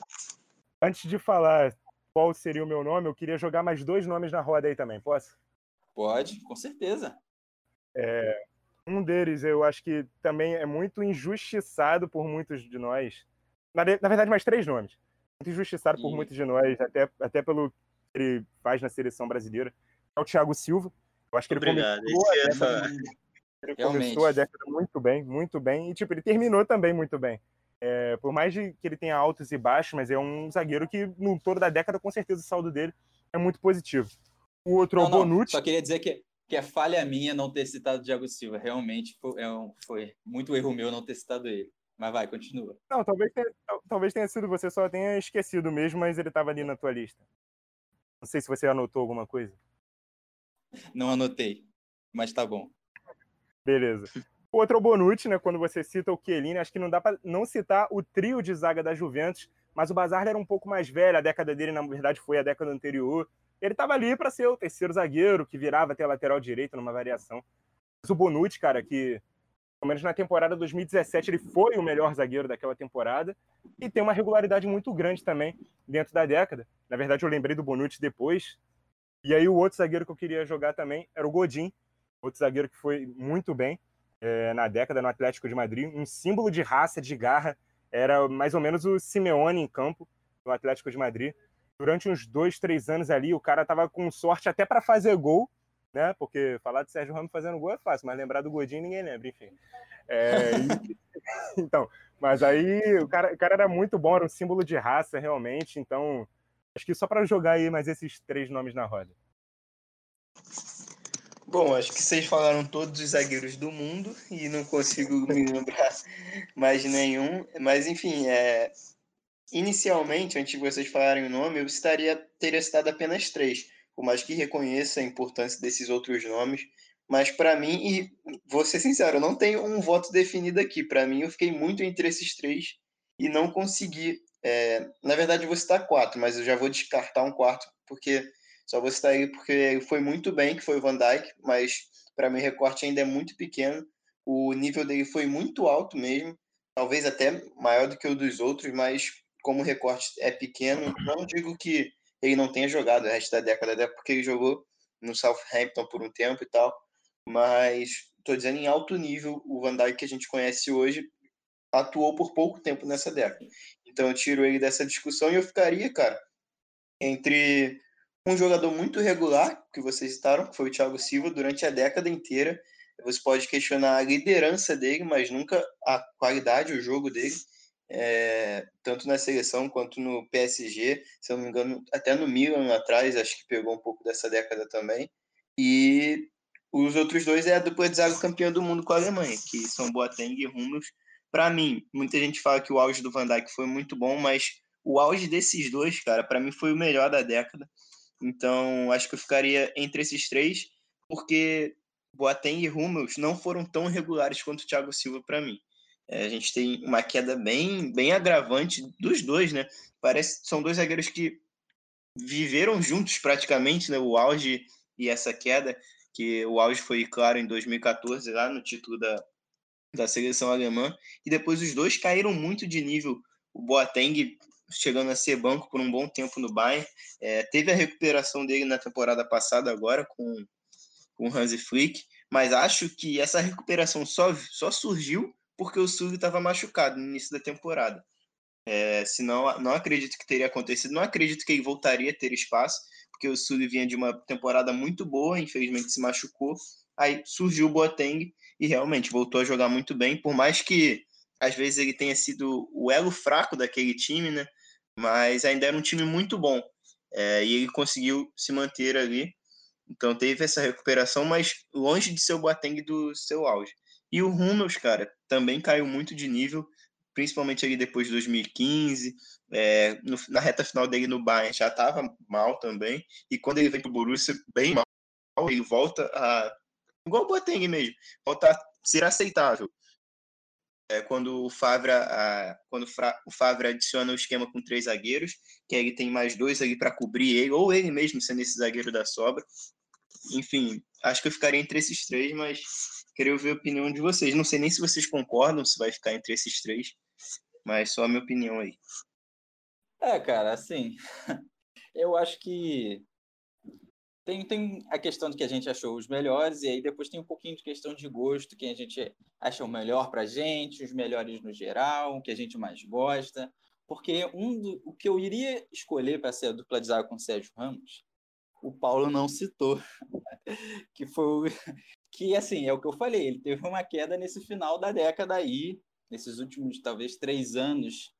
Antes de falar qual seria o meu nome, eu queria jogar mais dois nomes na roda aí também, posso? Pode, com certeza. É, um deles eu acho que também é muito injustiçado por muitos de nós. Na, na verdade, mais três nomes. Muito injustiçado e... por muitos de nós, até, até pelo que ele faz na seleção brasileira. É o Thiago Silva. Eu acho que ele Obrigado. começou, a década, ele começou a década muito bem, muito bem. E, tipo, ele terminou também muito bem. É, por mais de que ele tenha altos e baixos, mas é um zagueiro que no todo da década, com certeza, o saldo dele é muito positivo. O outro não, é o Bonucci. Não, só queria dizer que, que é falha minha não ter citado o Thiago Silva. Realmente foi, é um, foi muito erro meu não ter citado ele. Mas vai, continua. Não, talvez tenha, talvez tenha sido você só tenha esquecido mesmo, mas ele estava ali na tua lista. Não sei se você anotou alguma coisa. Não anotei, mas tá bom. Beleza. Outro é Bonucci, né? Quando você cita o Chiellini, acho que não dá para não citar o trio de zaga da Juventus, mas o Bazar era um pouco mais velho, a década dele, na verdade, foi a década anterior. Ele estava ali para ser o terceiro zagueiro, que virava até lateral direito numa variação. Mas o Bonucci, cara, que pelo menos na temporada 2017 ele foi o melhor zagueiro daquela temporada e tem uma regularidade muito grande também dentro da década. Na verdade, eu lembrei do Bonucci depois. E aí o outro zagueiro que eu queria jogar também era o Godin, outro zagueiro que foi muito bem é, na década no Atlético de Madrid, um símbolo de raça, de garra. Era mais ou menos o Simeone em campo no Atlético de Madrid. Durante uns dois, três anos ali, o cara tava com sorte até para fazer gol, né? Porque falar de Sérgio Ramos fazendo gol é fácil, mas lembrar do Godinho ninguém lembra, enfim. É, e... então, mas aí o cara, o cara era muito bom, era um símbolo de raça realmente. Então, acho que só para jogar aí mais esses três nomes na roda. Bom, acho que vocês falaram todos os zagueiros do mundo e não consigo me lembrar mais nenhum. Mas, enfim, é... inicialmente, antes de vocês falarem o nome, eu estaria, teria citado apenas três, por mais que reconheça a importância desses outros nomes. Mas, para mim, e vou ser sincero, eu não tenho um voto definido aqui. Para mim, eu fiquei muito entre esses três e não consegui. É... Na verdade, eu vou citar quatro, mas eu já vou descartar um quarto, porque só vou citar ele porque foi muito bem, que foi o Van Dijk, mas para mim o recorte ainda é muito pequeno. O nível dele foi muito alto mesmo, talvez até maior do que o dos outros, mas como o recorte é pequeno, não digo que ele não tenha jogado o resto da década, até porque ele jogou no Southampton por um tempo e tal, mas estou dizendo em alto nível, o Van Dijk que a gente conhece hoje atuou por pouco tempo nessa década. Então eu tiro ele dessa discussão e eu ficaria, cara, entre um jogador muito regular, que vocês citaram, que foi o Thiago Silva, durante a década inteira. Você pode questionar a liderança dele, mas nunca a qualidade, o jogo dele, é, tanto na seleção quanto no PSG, se eu não me engano, até no Milan atrás, acho que pegou um pouco dessa década também. E os outros dois é a dupla de zaga campeã do mundo com a Alemanha, que são Boateng e Hummels. Para mim, muita gente fala que o auge do Van Dijk foi muito bom, mas o auge desses dois, cara, para mim foi o melhor da década. Então, acho que eu ficaria entre esses três, porque Boateng e Hummels não foram tão regulares quanto o Thiago Silva para mim. É, a gente tem uma queda bem, bem agravante dos dois, né? Parece são dois zagueiros que viveram juntos praticamente, né? O auge e essa queda, que o auge foi claro em 2014 lá no título da, da seleção alemã, e depois os dois caíram muito de nível. O Boateng chegando a ser banco por um bom tempo no Bayern, é, teve a recuperação dele na temporada passada agora com com o Hansi Flick, mas acho que essa recuperação só, só surgiu porque o Sully estava machucado no início da temporada. É, senão, não acredito que teria acontecido. Não acredito que ele voltaria a ter espaço, porque o Sully vinha de uma temporada muito boa, infelizmente se machucou. Aí surgiu o Boateng e realmente voltou a jogar muito bem, por mais que às vezes ele tenha sido o elo fraco daquele time, né? Mas ainda era um time muito bom. É, e ele conseguiu se manter ali. Então teve essa recuperação, mas longe de ser o Boateng do seu auge. E o Hummels, cara, também caiu muito de nível, principalmente ali depois de 2015, é, no, na reta final dele no Bayern já estava mal também, e quando ele vem pro Borussia, bem mal, ele volta a... igual o Boateng mesmo, volta a ser aceitável. É, quando o Favre a, quando o Favre adiciona o esquema com três zagueiros, que aí ele tem mais dois ali para cobrir ele, ou ele mesmo sendo esse zagueiro da sobra, enfim, acho que eu ficaria entre esses três, mas queria ouvir a opinião de vocês. Não sei nem se vocês concordam, se vai ficar entre esses três, mas só a minha opinião aí. É, cara, assim, eu acho que tem, tem a questão de que a gente achou os melhores, e aí depois tem um pouquinho de questão de gosto, que a gente acha o melhor pra gente, os melhores no geral, o que a gente mais gosta. Porque um do, o que eu iria escolher para ser a dupla de zaga com o Sérgio Ramos o Paulo não citou, que foi que assim é o que eu falei, ele teve uma queda nesse final da década aí, nesses últimos talvez três anos,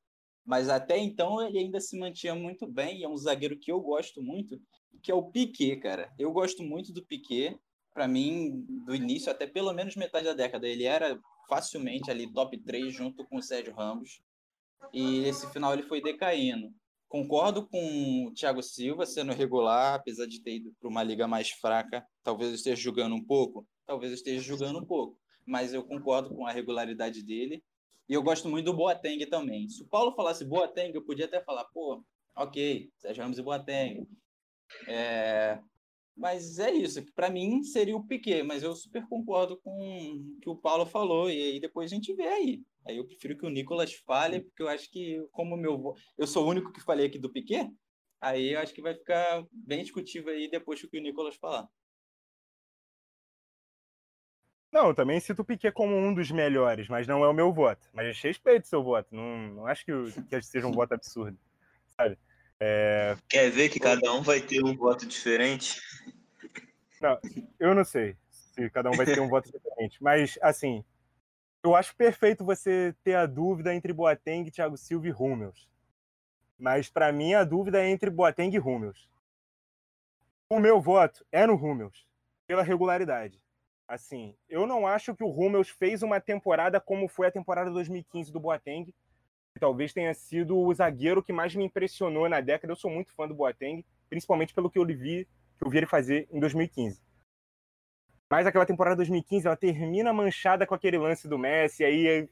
mas até então ele ainda se mantinha muito bem e é um zagueiro que eu gosto muito, que é o Piquet, cara. Eu gosto muito do Piquet. Para mim, do início até pelo menos metade da década, ele era facilmente ali top 3 junto com o Sérgio Ramos. E esse final ele foi decaindo. Concordo com o Thiago Silva sendo regular, apesar de ter ido para uma liga mais fraca. Talvez eu esteja jogando um pouco, talvez eu esteja jogando um pouco, mas eu concordo com a regularidade dele. E eu gosto muito do Boateng também. Se o Paulo falasse Boateng, eu podia até falar, pô, ok, Sérgio Ramos e Boateng. É... Mas é isso, para mim seria o Piquet, mas eu super concordo com o que o Paulo falou, e aí depois a gente vê aí. Aí eu prefiro que o Nicolas fale, porque eu acho que, como meu eu sou o único que falei aqui do Piquet, aí eu acho que vai ficar bem discutível aí depois que o Nicolas falar. Não, também cito o Piquet como um dos melhores, mas não é o meu voto. Mas respeito seu voto. Não, não acho que, que seja um voto absurdo. Sabe? É... Quer ver que cada um vai ter um voto diferente? Não, eu não sei se cada um vai ter um voto diferente. Mas, assim, eu acho perfeito você ter a dúvida entre Boateng, Thiago Silva e Hummels. Mas para mim a dúvida é entre Boateng e Hummels. O meu voto é no Hummels, pela regularidade. Assim, eu não acho que o Hummels fez uma temporada como foi a temporada 2015 do Boateng, talvez tenha sido o zagueiro que mais me impressionou na década. Eu sou muito fã do Boateng, principalmente pelo que eu vi, que eu vi ele fazer em 2015. Mas aquela temporada 2015, ela termina manchada com aquele lance do Messi, aí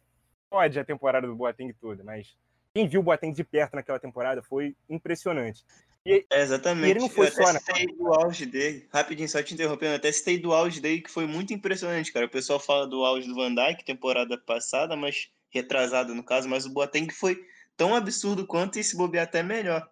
pode a temporada do Boateng toda, mas quem viu o Boateng de perto naquela temporada foi impressionante. E, é, exatamente. E ele não foi eu só até citei do auge dele, rapidinho, só te interrompendo, até citei do auge dele, que foi muito impressionante, cara. O pessoal fala do auge do Van Dijk, temporada passada, mas retrasada no caso, mas o Boateng foi tão absurdo quanto e se bobear até melhor.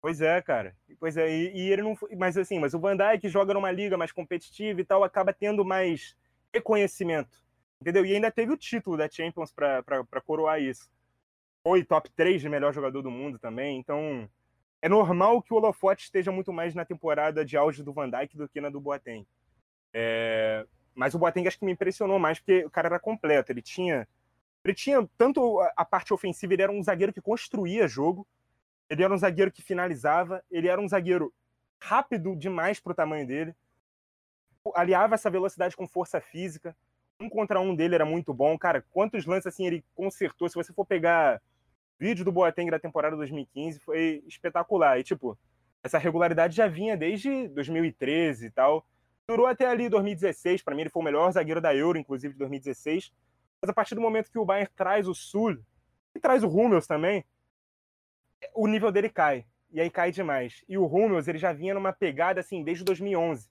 Pois é, cara. Pois é, e, e, ele não mas assim, mas o Van Dijk joga numa liga mais competitiva e tal, acaba tendo mais reconhecimento. Entendeu? E ainda teve o título da Champions para coroar isso. Foi top 3 de melhor jogador do mundo também, então é normal que o holofote esteja muito mais na temporada de auge do Van Dijk do que na do Boateng. É... Mas o Boateng acho que me impressionou mais porque o cara era completo, ele tinha ele tinha tanto a parte ofensiva, ele era um zagueiro que construía jogo, ele era um zagueiro que finalizava, ele era um zagueiro rápido demais para o tamanho dele. Aliava essa velocidade com força física. Um contra um dele era muito bom. Cara, quantos lances assim ele consertou? Se você for pegar vídeo do Boateng da temporada 2015, foi espetacular. E, tipo, essa regularidade já vinha desde 2013 e tal. durou até ali 2016. Para mim, ele foi o melhor zagueiro da Euro, inclusive de 2016. Mas a partir do momento que o Bayern traz o Sul e traz o Hummels também, o nível dele cai. E aí cai demais. E o Hummels, ele já vinha numa pegada assim desde 2011.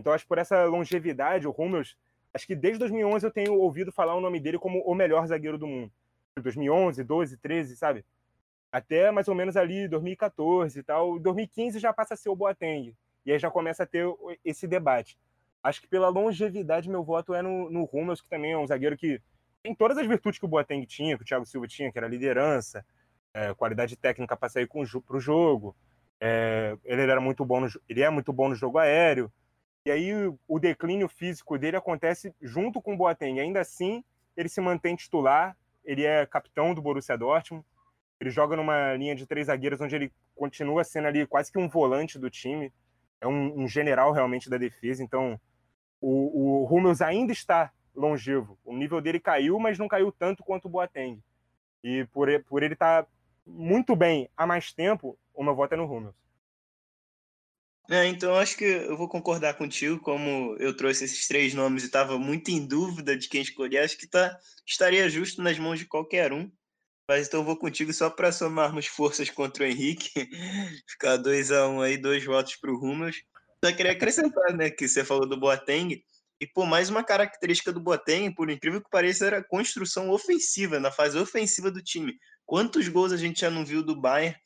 Então, acho que por essa longevidade, o Hummels, acho que desde 2011 eu tenho ouvido falar o nome dele como o melhor zagueiro do mundo. 2011, 12, 13, sabe? Até mais ou menos ali 2014 e tal. 2015 já passa a ser o Boateng. E aí já começa a ter esse debate. Acho que pela longevidade, meu voto é no, no Hummels, que também é um zagueiro que tem todas as virtudes que o Boateng tinha, que o Thiago Silva tinha, que era liderança, é, qualidade técnica para sair para o jogo. É, ele era muito bom no, ele é muito bom no jogo aéreo. E aí o declínio físico dele acontece junto com o Boateng. Ainda assim, ele se mantém titular. Ele é capitão do Borussia Dortmund. Ele joga numa linha de três zagueiros onde ele continua sendo ali quase que um volante do time. É um, um general realmente da defesa. Então, o, o Hummels ainda está longevo. O nível dele caiu, mas não caiu tanto quanto o Boateng. E por, por ele estar tá muito bem há mais tempo, o meu voto é no Hummels. É, então acho que eu vou concordar contigo, como eu trouxe esses três nomes e estava muito em dúvida de quem escolher, acho que tá, estaria justo nas mãos de qualquer um. Mas então vou contigo só para somarmos forças contra o Henrique, ficar 2 a 1 um aí, dois votos para o Hummels. Só queria acrescentar, né, que você falou do Boateng, e por mais uma característica do Boateng, por incrível que pareça, era a construção ofensiva, na fase ofensiva do time. Quantos gols a gente já não viu do Bayern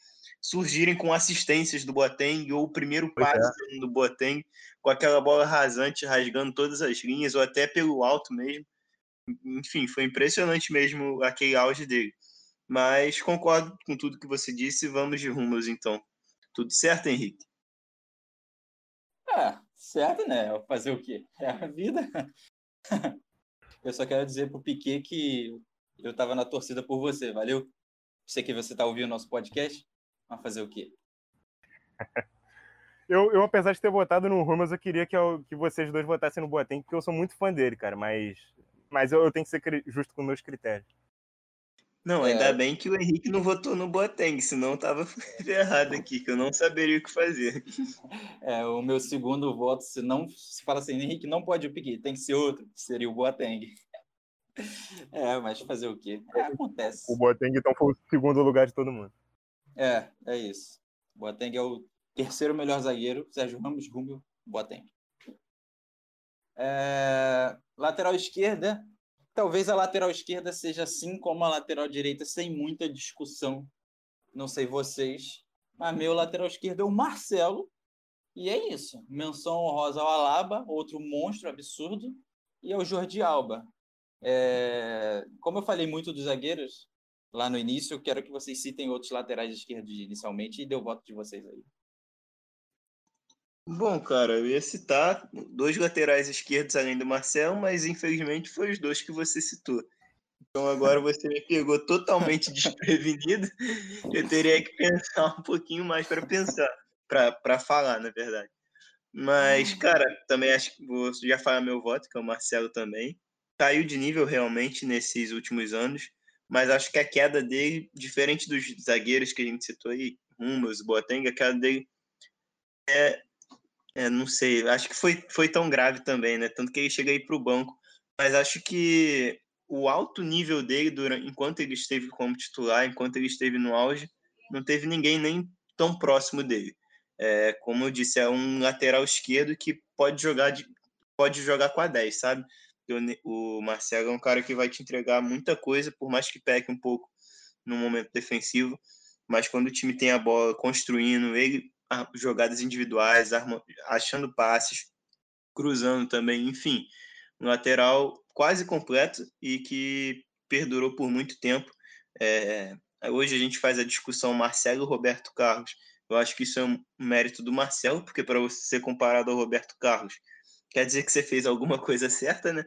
surgirem com assistências do Boateng ou o primeiro passe é. do Boateng com aquela bola rasante rasgando todas as linhas ou até pelo alto mesmo. Enfim, foi impressionante mesmo aquele auge dele. Mas concordo com tudo que você disse. Vamos de rumos então. Tudo certo, Henrique? É, certo, né? Fazer o quê? É a vida. Eu só quero dizer pro Piquet que eu tava na torcida por você, valeu? Sei que você tá ouvindo o nosso podcast. Vai fazer o quê? eu, eu, apesar de ter votado no Rumas, eu queria que, eu, que vocês dois votassem no Boateng, porque eu sou muito fã dele, cara. Mas, mas eu, eu tenho que ser justo com meus critérios. Não, ainda é... bem que o Henrique não votou no Boateng, senão eu tava errado aqui, que eu não saberia o que fazer. É, o meu segundo voto, se não se fala assim, Henrique não pode o Piquet, tem que ser outro, seria o Boateng. É, mas fazer o quê? É, acontece. O Boateng então foi o segundo lugar de todo mundo. É, é isso. Boateng é o terceiro melhor zagueiro, Sérgio Ramos, Rubio, Boateng. É... Lateral esquerda, Talvez a lateral esquerda seja assim como a lateral direita, sem muita discussão. Não sei vocês, mas meu lateral esquerdo é o Marcelo. E é isso. Menção honrosa ao Alaba, outro monstro absurdo, e ao Jordi Alba. É... Como eu falei muito dos zagueiros lá no início, eu quero que vocês citem outros laterais esquerdos inicialmente e dê o voto de vocês aí. Bom, cara, eu ia citar dois laterais esquerdos além do Marcel, mas infelizmente foi os dois que você citou. Então agora você me pegou totalmente desprevenido. Eu teria que pensar um pouquinho mais para pensar, para falar, na verdade. Mas, cara, também acho que vou já falar meu voto, que é o Marcelo também. Caiu de nível realmente nesses últimos anos, mas acho que a queda dele, diferente dos zagueiros que a gente citou aí, Rumas, Boateng, a queda dele é, é, não sei, acho que foi, foi tão grave também, né? Tanto que ele chega aí para o banco. Mas acho que o alto nível dele, durante, enquanto ele esteve como titular, enquanto ele esteve no auge, não teve ninguém nem tão próximo dele. É, como eu disse, é um lateral esquerdo que pode jogar, de, pode jogar com a 10, sabe? O, Marcelo é um cara que vai te entregar muita coisa, por mais que peque um pouco no momento defensivo. Mas quando o time tem a bola construindo, ele jogadas individuais, achando passes, cruzando também, enfim, um lateral quase completo e que perdurou por muito tempo. É, hoje a gente faz a discussão Marcelo Roberto Carlos. Eu acho que isso é um mérito do Marcelo, porque para você ser comparado ao Roberto Carlos, quer dizer que você fez alguma coisa certa, né?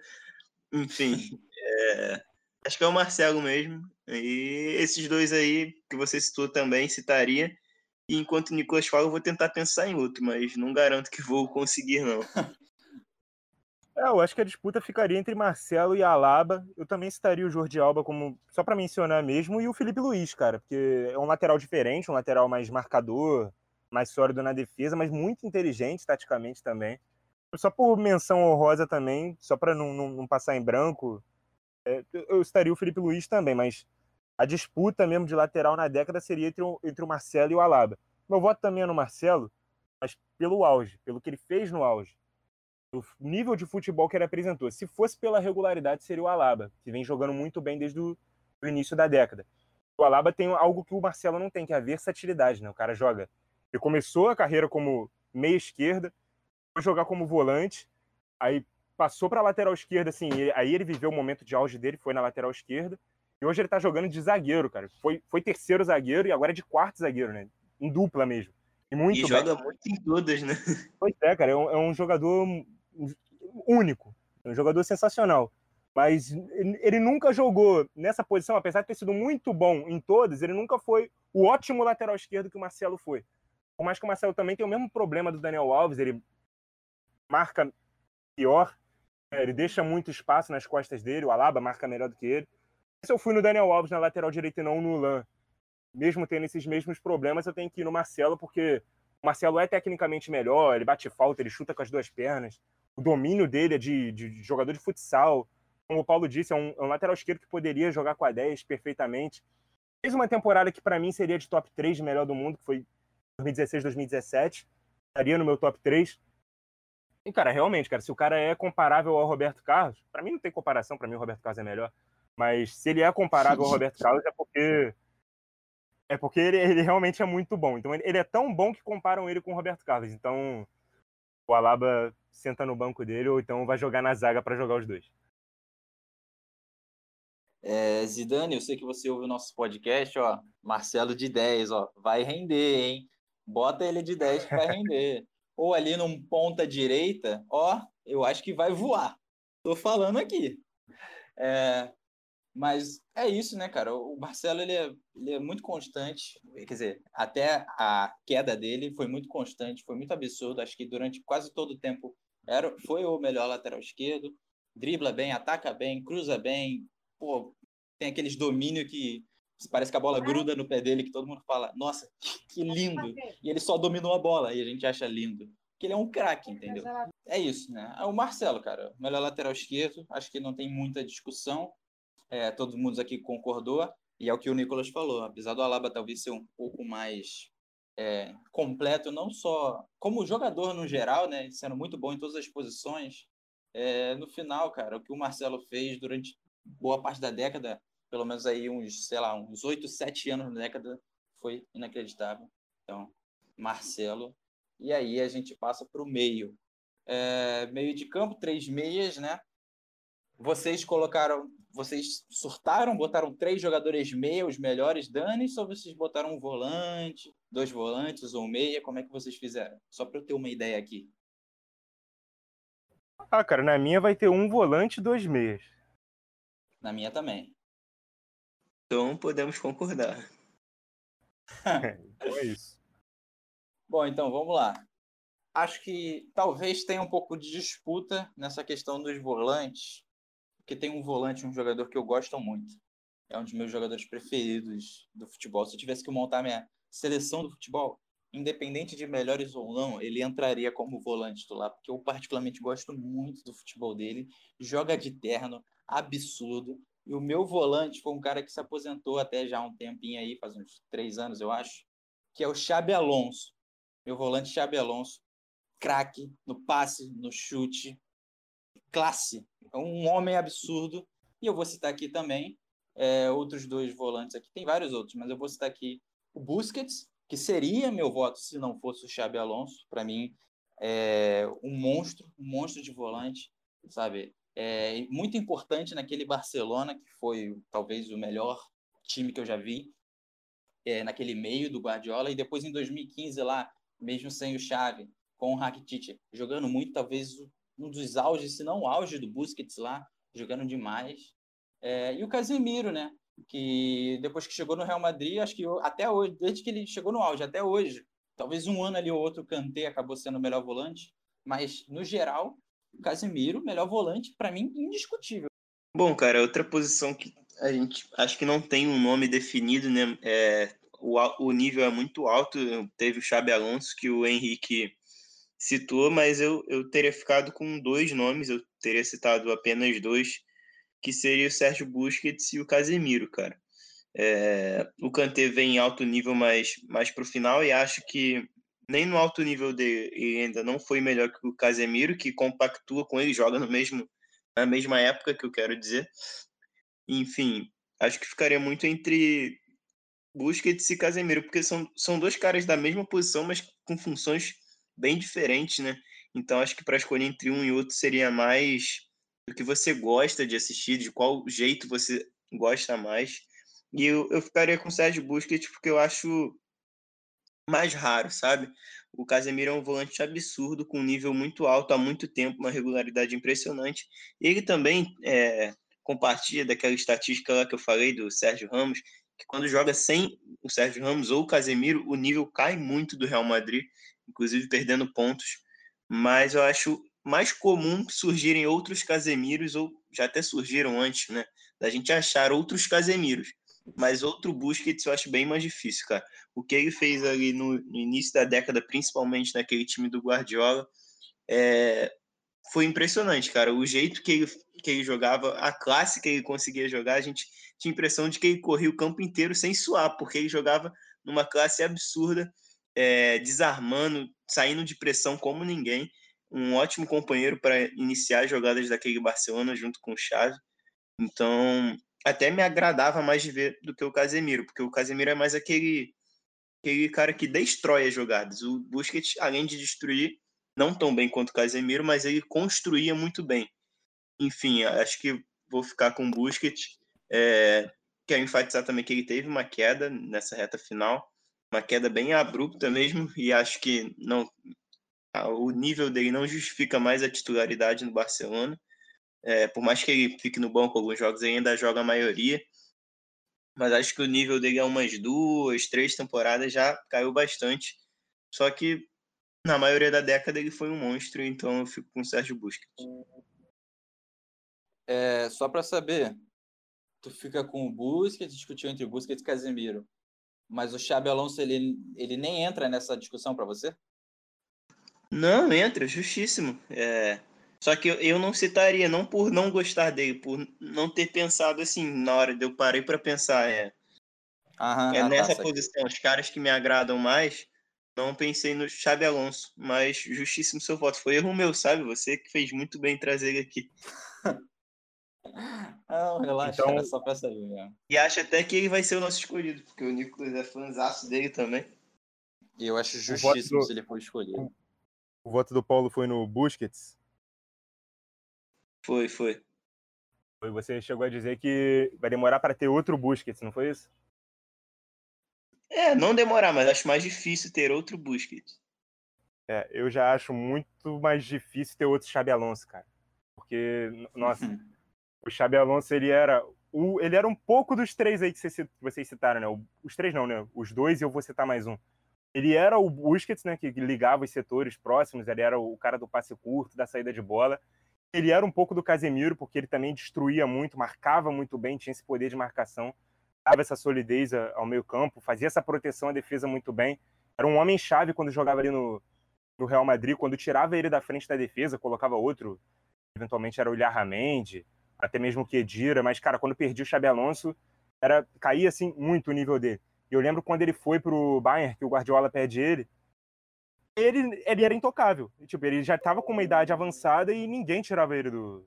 Enfim, é, acho que é o Marcelo mesmo. E esses dois aí que você citou também, citaria. E enquanto o Nicolas fala, eu vou tentar pensar em outro, mas não garanto que vou conseguir, não. É, eu acho que a disputa ficaria entre Marcelo e Alaba. Eu também citaria o Jordi Alba como só para mencionar mesmo e o Felipe Luiz, cara, porque é um lateral diferente, um lateral mais marcador, mais sólido na defesa, mas muito inteligente taticamente também. Só por menção honrosa também, só para não, não, não, passar em branco, é, eu estaria o Felipe Luiz também, mas a disputa mesmo de lateral na década seria entre o, entre o Marcelo e o Alaba. Meu voto também é no Marcelo, mas pelo auge, pelo que ele fez no auge. O nível de futebol que ele apresentou. Se fosse pela regularidade, seria o Alaba, que vem jogando muito bem desde o início da década. O Alaba tem algo que o Marcelo não tem, que é a versatilidade, né? O cara joga. Ele começou a carreira como meia esquerda, foi jogar como volante, aí passou para a lateral esquerda, assim, aí ele viveu o momento de auge dele, foi na lateral esquerda, e hoje ele tá jogando de zagueiro, cara. Foi, foi terceiro zagueiro e agora é de quarto zagueiro, né? Em dupla mesmo. E, muito e joga muito em todas, né? Pois é, cara. É um, é um jogador único. É um jogador sensacional. Mas ele nunca jogou nessa posição, apesar de ter sido muito bom em todas, ele nunca foi o ótimo lateral esquerdo que o Marcelo foi. Por mais que o Marcelo também tem o mesmo problema do Daniel Alves, ele marca pior, né? ele deixa muito espaço nas costas dele, o Alaba marca melhor do que ele. Se eu fui no Daniel Alves na lateral direita e não no Lan, mesmo tendo esses mesmos problemas, eu tenho que ir no Marcelo, porque o Marcelo é tecnicamente melhor, ele bate falta, ele chuta com as duas pernas, o domínio dele é de, de jogador de futsal. Como o Paulo disse, é um, é um, lateral esquerdo que poderia jogar com a 10 perfeitamente. Fez uma temporada que para mim seria de top 3 de melhor do mundo, que foi 2016, 2017. Estaria no meu top 3. E, cara, realmente, cara, se o cara é comparável ao Roberto Carlos, para mim não tem comparação, para mim o Roberto Carlos é melhor. Mas se ele é comparável ao Roberto Carlos é porque é porque ele, ele realmente é muito bom. Então ele, ele, é tão bom que comparam ele com o Roberto Carlos. Então o Alaba senta no banco dele ou então vai jogar na zaga para jogar os dois. É, Zidane, eu sei que você ouve o nosso podcast, ó. Marcelo de 10, ó. Vai render, hein? Bota ele de 10 que vai render. ou ali num ponta direita, ó, eu acho que vai voar. Tô falando aqui. É, mas é isso, né, cara? O Marcelo ele é, ele é muito constante. Quer dizer, até a queda dele foi muito constante, foi muito absurdo. Acho que durante quase todo o tempo era, foi o melhor lateral esquerdo. Dribla bem, ataca bem, cruza bem. Pô, tem aqueles domínios que parece que a bola gruda no pé dele, que todo mundo fala, nossa, que lindo. E ele só dominou a bola e a gente acha lindo. Que ele é um craque, entendeu? É isso, né? É o Marcelo, cara, melhor lateral esquerdo. Acho que não tem muita discussão é, todo mundo aqui concordou, e é o que o Nicolas falou, apesar do Alaba talvez ser um pouco mais é, completo, não só como jogador no geral, né, sendo muito bom em todas as posições, é, no final, cara, o que o Marcelo fez durante boa parte da década, pelo menos aí uns, sei lá, uns 8, 7 anos na década, foi inacreditável. Então, Marcelo. E aí a gente passa para o meio. É, meio de campo, três meias, né? Vocês colocaram vocês surtaram, botaram três jogadores meia, os melhores Danis, ou vocês botaram um volante, dois volantes ou meia? Como é que vocês fizeram? Só para eu ter uma ideia aqui. Ah, cara, na minha vai ter um volante e dois meias. Na minha também. Então podemos concordar. então é isso. Bom, então vamos lá. Acho que talvez tenha um pouco de disputa nessa questão dos volantes, porque tem um volante, um jogador que eu gosto muito. É um dos meus jogadores preferidos do futebol. Se eu tivesse que montar minha seleção do futebol, independente de melhores ou não, ele entraria como volante do lá, porque eu particularmente gosto muito do futebol dele. Joga de terno, absurdo. E o meu volante foi um cara que se aposentou até já há um tempinho aí, faz uns três anos, eu acho, que é o Xabi Alonso. Meu volante Xabi Alonso, craque no passe, no chute, classe, é um homem absurdo. E eu vou citar aqui também é, outros dois volantes aqui, tem vários outros, mas eu vou citar aqui o Busquets, que seria meu voto se não fosse o Xabi Alonso. Para mim, é um monstro, um monstro de volante, sabe? É muito importante naquele Barcelona, que foi talvez o melhor time que eu já vi, é, naquele meio do Guardiola, e depois em 2015 lá, mesmo sem o Xavi, com o Rakitic, jogando muito, talvez um dos auges, se não o auge do Busquets lá, jogando demais. É, e o Casemiro, né? Que depois que chegou no Real Madrid, acho que até hoje, desde que ele chegou no auge até hoje, talvez um ano ali ou outro o Kanté acabou sendo o melhor volante, mas no geral, o Casemiro, melhor volante, para mim, indiscutível. Bom, cara, outra posição que a gente acho que não tem um nome definido, né? É, o, o nível é muito alto. Teve o Xabi Alonso, que o Henrique citou, mas eu, eu teria ficado com dois nomes, eu teria citado apenas dois, que seria o Sérgio Busquets e o Casemiro, cara. É, o Kanté vem em alto nível mais, mais para o final e acho que nem no alto nível dele ainda não foi melhor que o Casemiro, que compactua com ele, joga no mesmo na mesma época que eu quero dizer. Enfim, acho que ficaria muito entre Busquets e Casemiro, porque são, são dois caras da mesma posição, mas com funções bem diferentes, né? Então acho que para escolher entre um e outro seria mais do que você gosta de assistir, de qual jeito você gosta mais. E eu, eu ficaria com o Sérgio Busquets porque eu acho mais raro, sabe? O Casemiro é um volante absurdo, com um nível muito alto há muito tempo, uma regularidade impressionante. Ele também é, compartilha daquela estatística lá que eu falei do Sérgio Ramos, que quando joga sem o Sérgio Ramos ou o Casemiro, o nível cai muito do Real Madrid, inclusive perdendo pontos. Mas eu acho mais comum surgirem outros Casemiros, ou já até surgiram antes, né? Da gente achar outros Casemiros mas outro Busquets eu acho bem mais difícil, cara. O que ele fez ali no, no início da década, principalmente naquele time do Guardiola, é, foi impressionante, cara. O jeito que ele, que ele jogava, a classe que ele conseguia jogar, a gente tinha a impressão de que ele corria o campo inteiro sem suar, porque ele jogava numa classe absurda, é, desarmando, saindo de pressão como ninguém. Um ótimo companheiro para iniciar as jogadas daquele Barcelona junto com o Xavi. Então, até me agradava mais de ver do que o Casemiro, porque o Casemiro é mais aquele, aquele cara que destrói as jogadas. O Busquets, além de destruir, não tão bem quanto o Casemiro, mas ele construía muito bem. Enfim, acho que vou ficar com o Busquets. É, quero enfatizar também que ele teve uma queda nessa reta final, uma queda bem abrupta mesmo, e acho que não o nível dele não justifica mais a titularidade no Barcelona. É, por mais que ele fique no banco alguns jogos, ele ainda joga a maioria. Mas acho que o nível dele é umas duas, três temporadas já caiu bastante. Só que na maioria da década ele foi um monstro, então eu fico com o Sérgio Busquets. É, só para saber, tu fica com o Busquets, discutiu entre Busquets e Casemiro. Mas o Xabi Alonso, ele, ele nem entra nessa discussão para você? Não, entra, justíssimo. É, só que eu não citaria, não por não gostar dele, por não ter pensado assim, na hora de eu parei para pensar, é. Aham, é ah, tá, nessa tá, posição, os caras que me agradam mais, não pensei no Xabi Alonso, mas justíssimo seu voto. Foi erro meu, sabe? Você que fez muito bem trazer ele aqui. não, relaxa, então... era só pra saber. E acho até que ele vai ser o nosso escolhido, porque o Nicolas é fãzaço dele também. E eu acho justíssimo do... se ele for escolhido. O voto do Paulo foi no Busquets? Foi, foi. Você chegou a dizer que vai demorar para ter outro Busquets, não foi isso? É, não demorar, mas acho mais difícil ter outro Busquets. É, eu já acho muito mais difícil ter outro Xabi Alonso, cara. Porque, nossa, uhum. o Xabi Alonso, ele era o, ele era um pouco dos três aí que vocês citaram, né? Os três não, né? Os dois e eu vou citar mais um. Ele era o Busquets, né? Que ligava os setores próximos, ele era o cara do passe curto, da saída de bola ele era um pouco do Casemiro, porque ele também destruía muito, marcava muito bem, tinha esse poder de marcação, dava essa solidez ao meio campo, fazia essa proteção à defesa muito bem. Era um homem-chave quando jogava ali no, no, Real Madrid, quando tirava ele da frente da defesa, colocava outro, eventualmente era o Ilharramendi, até mesmo o Kedira, mas, cara, quando perdia o Xabi Alonso, era, caía, assim, muito o nível dele. Eu lembro quando ele foi pro Bayern, que o Guardiola perde ele, ele, ele era intocável. Tipo, ele já estava com uma idade avançada e ninguém tirava ele do,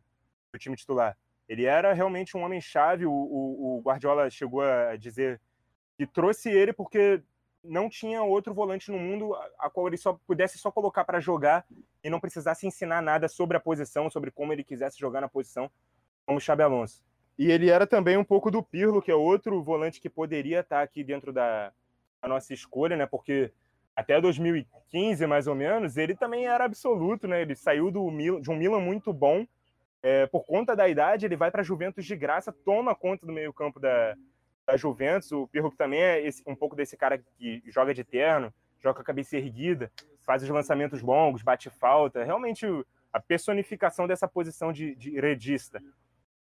do time titular. Ele era realmente um homem-chave. O, o, o, Guardiola chegou a dizer que trouxe ele porque não tinha outro volante no mundo a, a qual ele só pudesse só colocar para jogar e não precisasse ensinar nada sobre a posição, sobre como ele quisesse jogar na posição, como Xabi Alonso. E ele era também um pouco do Pirlo, que é outro volante que poderia estar aqui dentro da, da nossa escolha, né? Porque até 2015, mais ou menos, ele também era absoluto, né? Ele saiu do de um Milan muito bom. É, por conta da idade, ele vai para a Juventus de graça, toma conta do meio-campo da, da Juventus. O Pirro também é esse, um pouco desse cara que joga de terno, joga com a cabeça erguida, faz os lançamentos longos, bate falta. Realmente a personificação dessa posição de, de redista.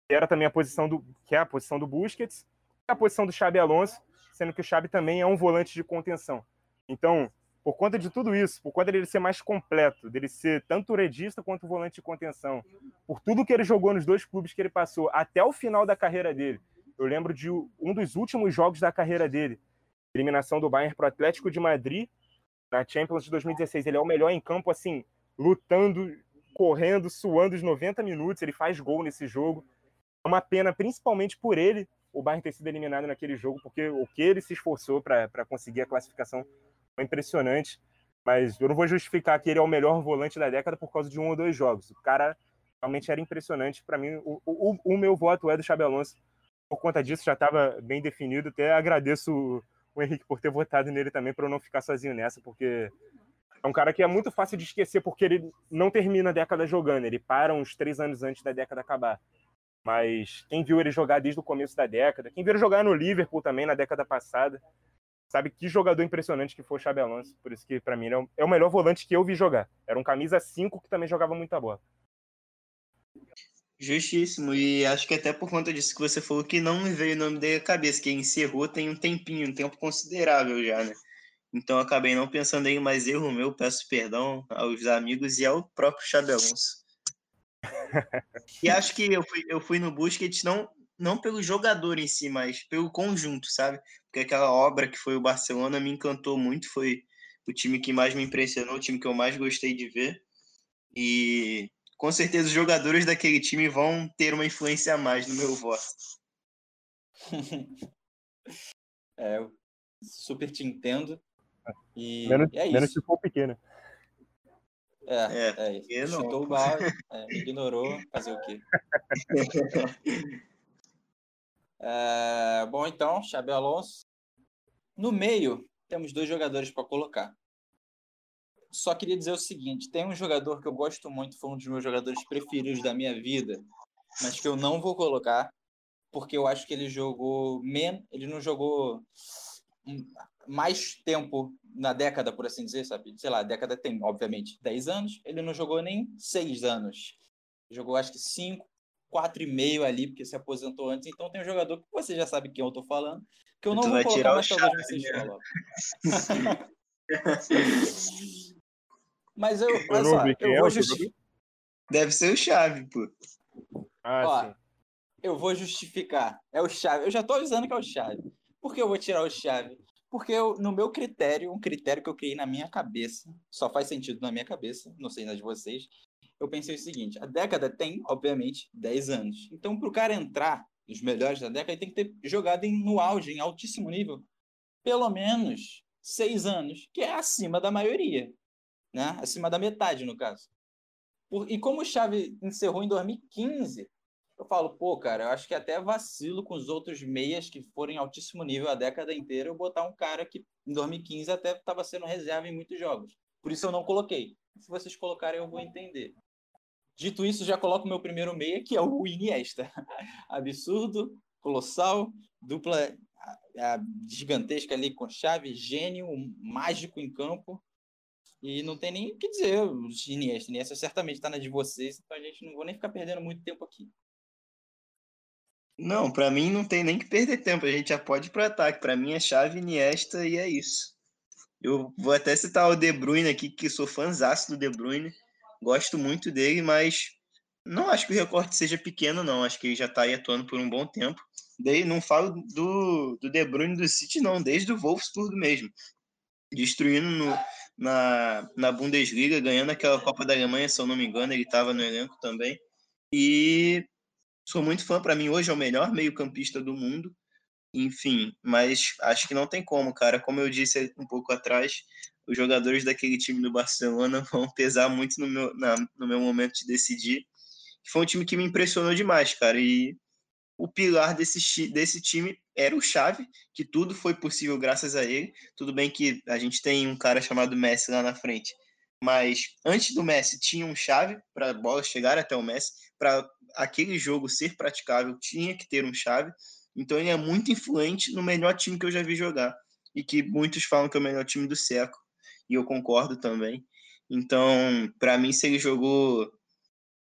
Era também a posição do que é a posição do Busquets, a posição do Xabi Alonso, sendo que o Xabi também é um volante de contenção. Então, por conta de tudo isso, por conta dele ser mais completo, dele ser tanto redista quanto volante de contenção, por tudo que ele jogou nos dois clubes que ele passou até o final da carreira dele. Eu lembro de um dos últimos jogos da carreira dele, eliminação do Bayern para o Atlético de Madrid na Champions de 2016. Ele é o melhor em campo, assim, lutando, correndo, suando os 90 minutos. Ele faz gol nesse jogo. É uma pena, principalmente por ele, o Bayern ter sido eliminado naquele jogo, porque o que ele se esforçou para conseguir a classificação foi impressionante. Mas eu não vou justificar que ele é o melhor volante da década por causa de um ou dois jogos. O cara realmente era impressionante. Para mim, o, o, o, meu voto é do Xabi Alonso. Por conta disso, já estava bem definido. Até agradeço o, o Henrique por ter votado nele também, para eu não ficar sozinho nessa, porque é um cara que é muito fácil de esquecer, porque ele não termina a década jogando. Ele para uns três anos antes da década acabar. Mas quem viu ele jogar desde o começo da década, quem viu ele jogar no Liverpool também na década passada, sabe que jogador impressionante que foi o Xabi Alonso. Por isso que, para mim, é, é o melhor volante que eu vi jogar. Era um camisa 5 que também jogava muita bola. Justíssimo. E acho que até por conta disso que você falou que não me veio o nome à cabeça, que encerrou tem um tempinho, um tempo considerável já, né? Então acabei não pensando em mais erro meu, peço perdão aos amigos e ao próprio Xabi Alonso. e acho que eu fui, eu fui no Busquets não não pelo jogador em si, mas pelo conjunto, sabe? Porque aquela obra que foi o Barcelona me encantou muito, foi o time que mais me impressionou, o time que eu mais gostei de ver. E com certeza os jogadores daquele time vão ter uma influência a mais no meu voto. é, eu super te entendo. E, menos, é isso. Menos se for pequeno. É, é, é isso. Chutou o balde, é, ignorou, fazer o quê? É, bom, então, Xabi Alonso. No meio, temos dois jogadores para colocar. Só queria dizer o seguinte: tem um jogador que eu gosto muito, foi um dos meus jogadores preferidos da minha vida, mas que eu não vou colocar, porque eu acho que ele jogou men ele não jogou mais tempo na década, por assim dizer, sabe? Sei lá, a década tem, obviamente, 10 anos, ele não jogou nem 6 anos. Jogou acho que 5, 4,5 ali, porque se aposentou antes. Então tem um jogador que você já sabe quem eu tô falando, que eu não tu vou colocar, mas talvez vocês né? mas eu, olha só, eu vou é justificar. Deve ser o Chave, pô. Ah, Ó, sim. Eu vou justificar. É o Chave. Eu já tô avisando que é o Chave. Por que eu vou tirar o Chave? Porque eu, no meu critério, um critério que eu criei na minha cabeça, só faz sentido na minha cabeça, não sei na de vocês, eu pensei o seguinte: a década tem, obviamente, 10 anos. Então, para o cara entrar nos melhores da década, ele tem que ter jogado em, no auge, em altíssimo nível, pelo menos 6 anos, que é acima da maioria, né? acima da metade, no caso. Por, e como o Chave encerrou em 2015, eu falo, pô, cara, eu acho que até vacilo com os outros meias que foram em altíssimo nível a década inteira, eu botar um cara que em 2015 até estava sendo reserva em muitos jogos. Por isso eu não coloquei. Se vocês colocarem, eu vou entender. Dito isso, já coloco meu primeiro meia, que é o Iniesta. Absurdo, colossal, dupla gigantesca ali com chave, gênio, mágico em campo. E não tem nem o que dizer, o Iniesta. Iniesta certamente está na de vocês, então a gente não vou nem ficar perdendo muito tempo aqui. Não, para mim não tem nem que perder tempo, a gente já pode ir pro ataque. Para mim é chave Iniesta e é isso. Eu vou até citar o De Bruyne aqui, que sou fãzaço do De Bruyne gosto muito dele, mas não acho que o recorte seja pequeno, não. Acho que ele já está aí atuando por um bom tempo. Daí não falo do, do De Bruyne do City, não, desde o Wolfsburg mesmo. Destruindo no, na, na Bundesliga, ganhando aquela Copa da Alemanha, se eu não me engano, ele estava no elenco também. E sou muito fã, para mim hoje é o melhor meio-campista do mundo. Enfim, mas acho que não tem como, cara. Como eu disse um pouco atrás, os jogadores daquele time do Barcelona vão pesar muito no meu, na, no meu momento de decidir. Foi um time que me impressionou demais, cara. E o pilar desse, desse time era o Xavi, que tudo foi possível graças a ele. Tudo bem que a gente tem um cara chamado Messi lá na frente, mas antes do Messi tinha um Xavi para a bola chegar até o Messi, para aquele jogo ser praticável tinha que ter um Xavi. Então ele é muito influente no melhor time que eu já vi jogar e que muitos falam que é o melhor time do século e eu concordo também. Então, para mim, se ele jogou.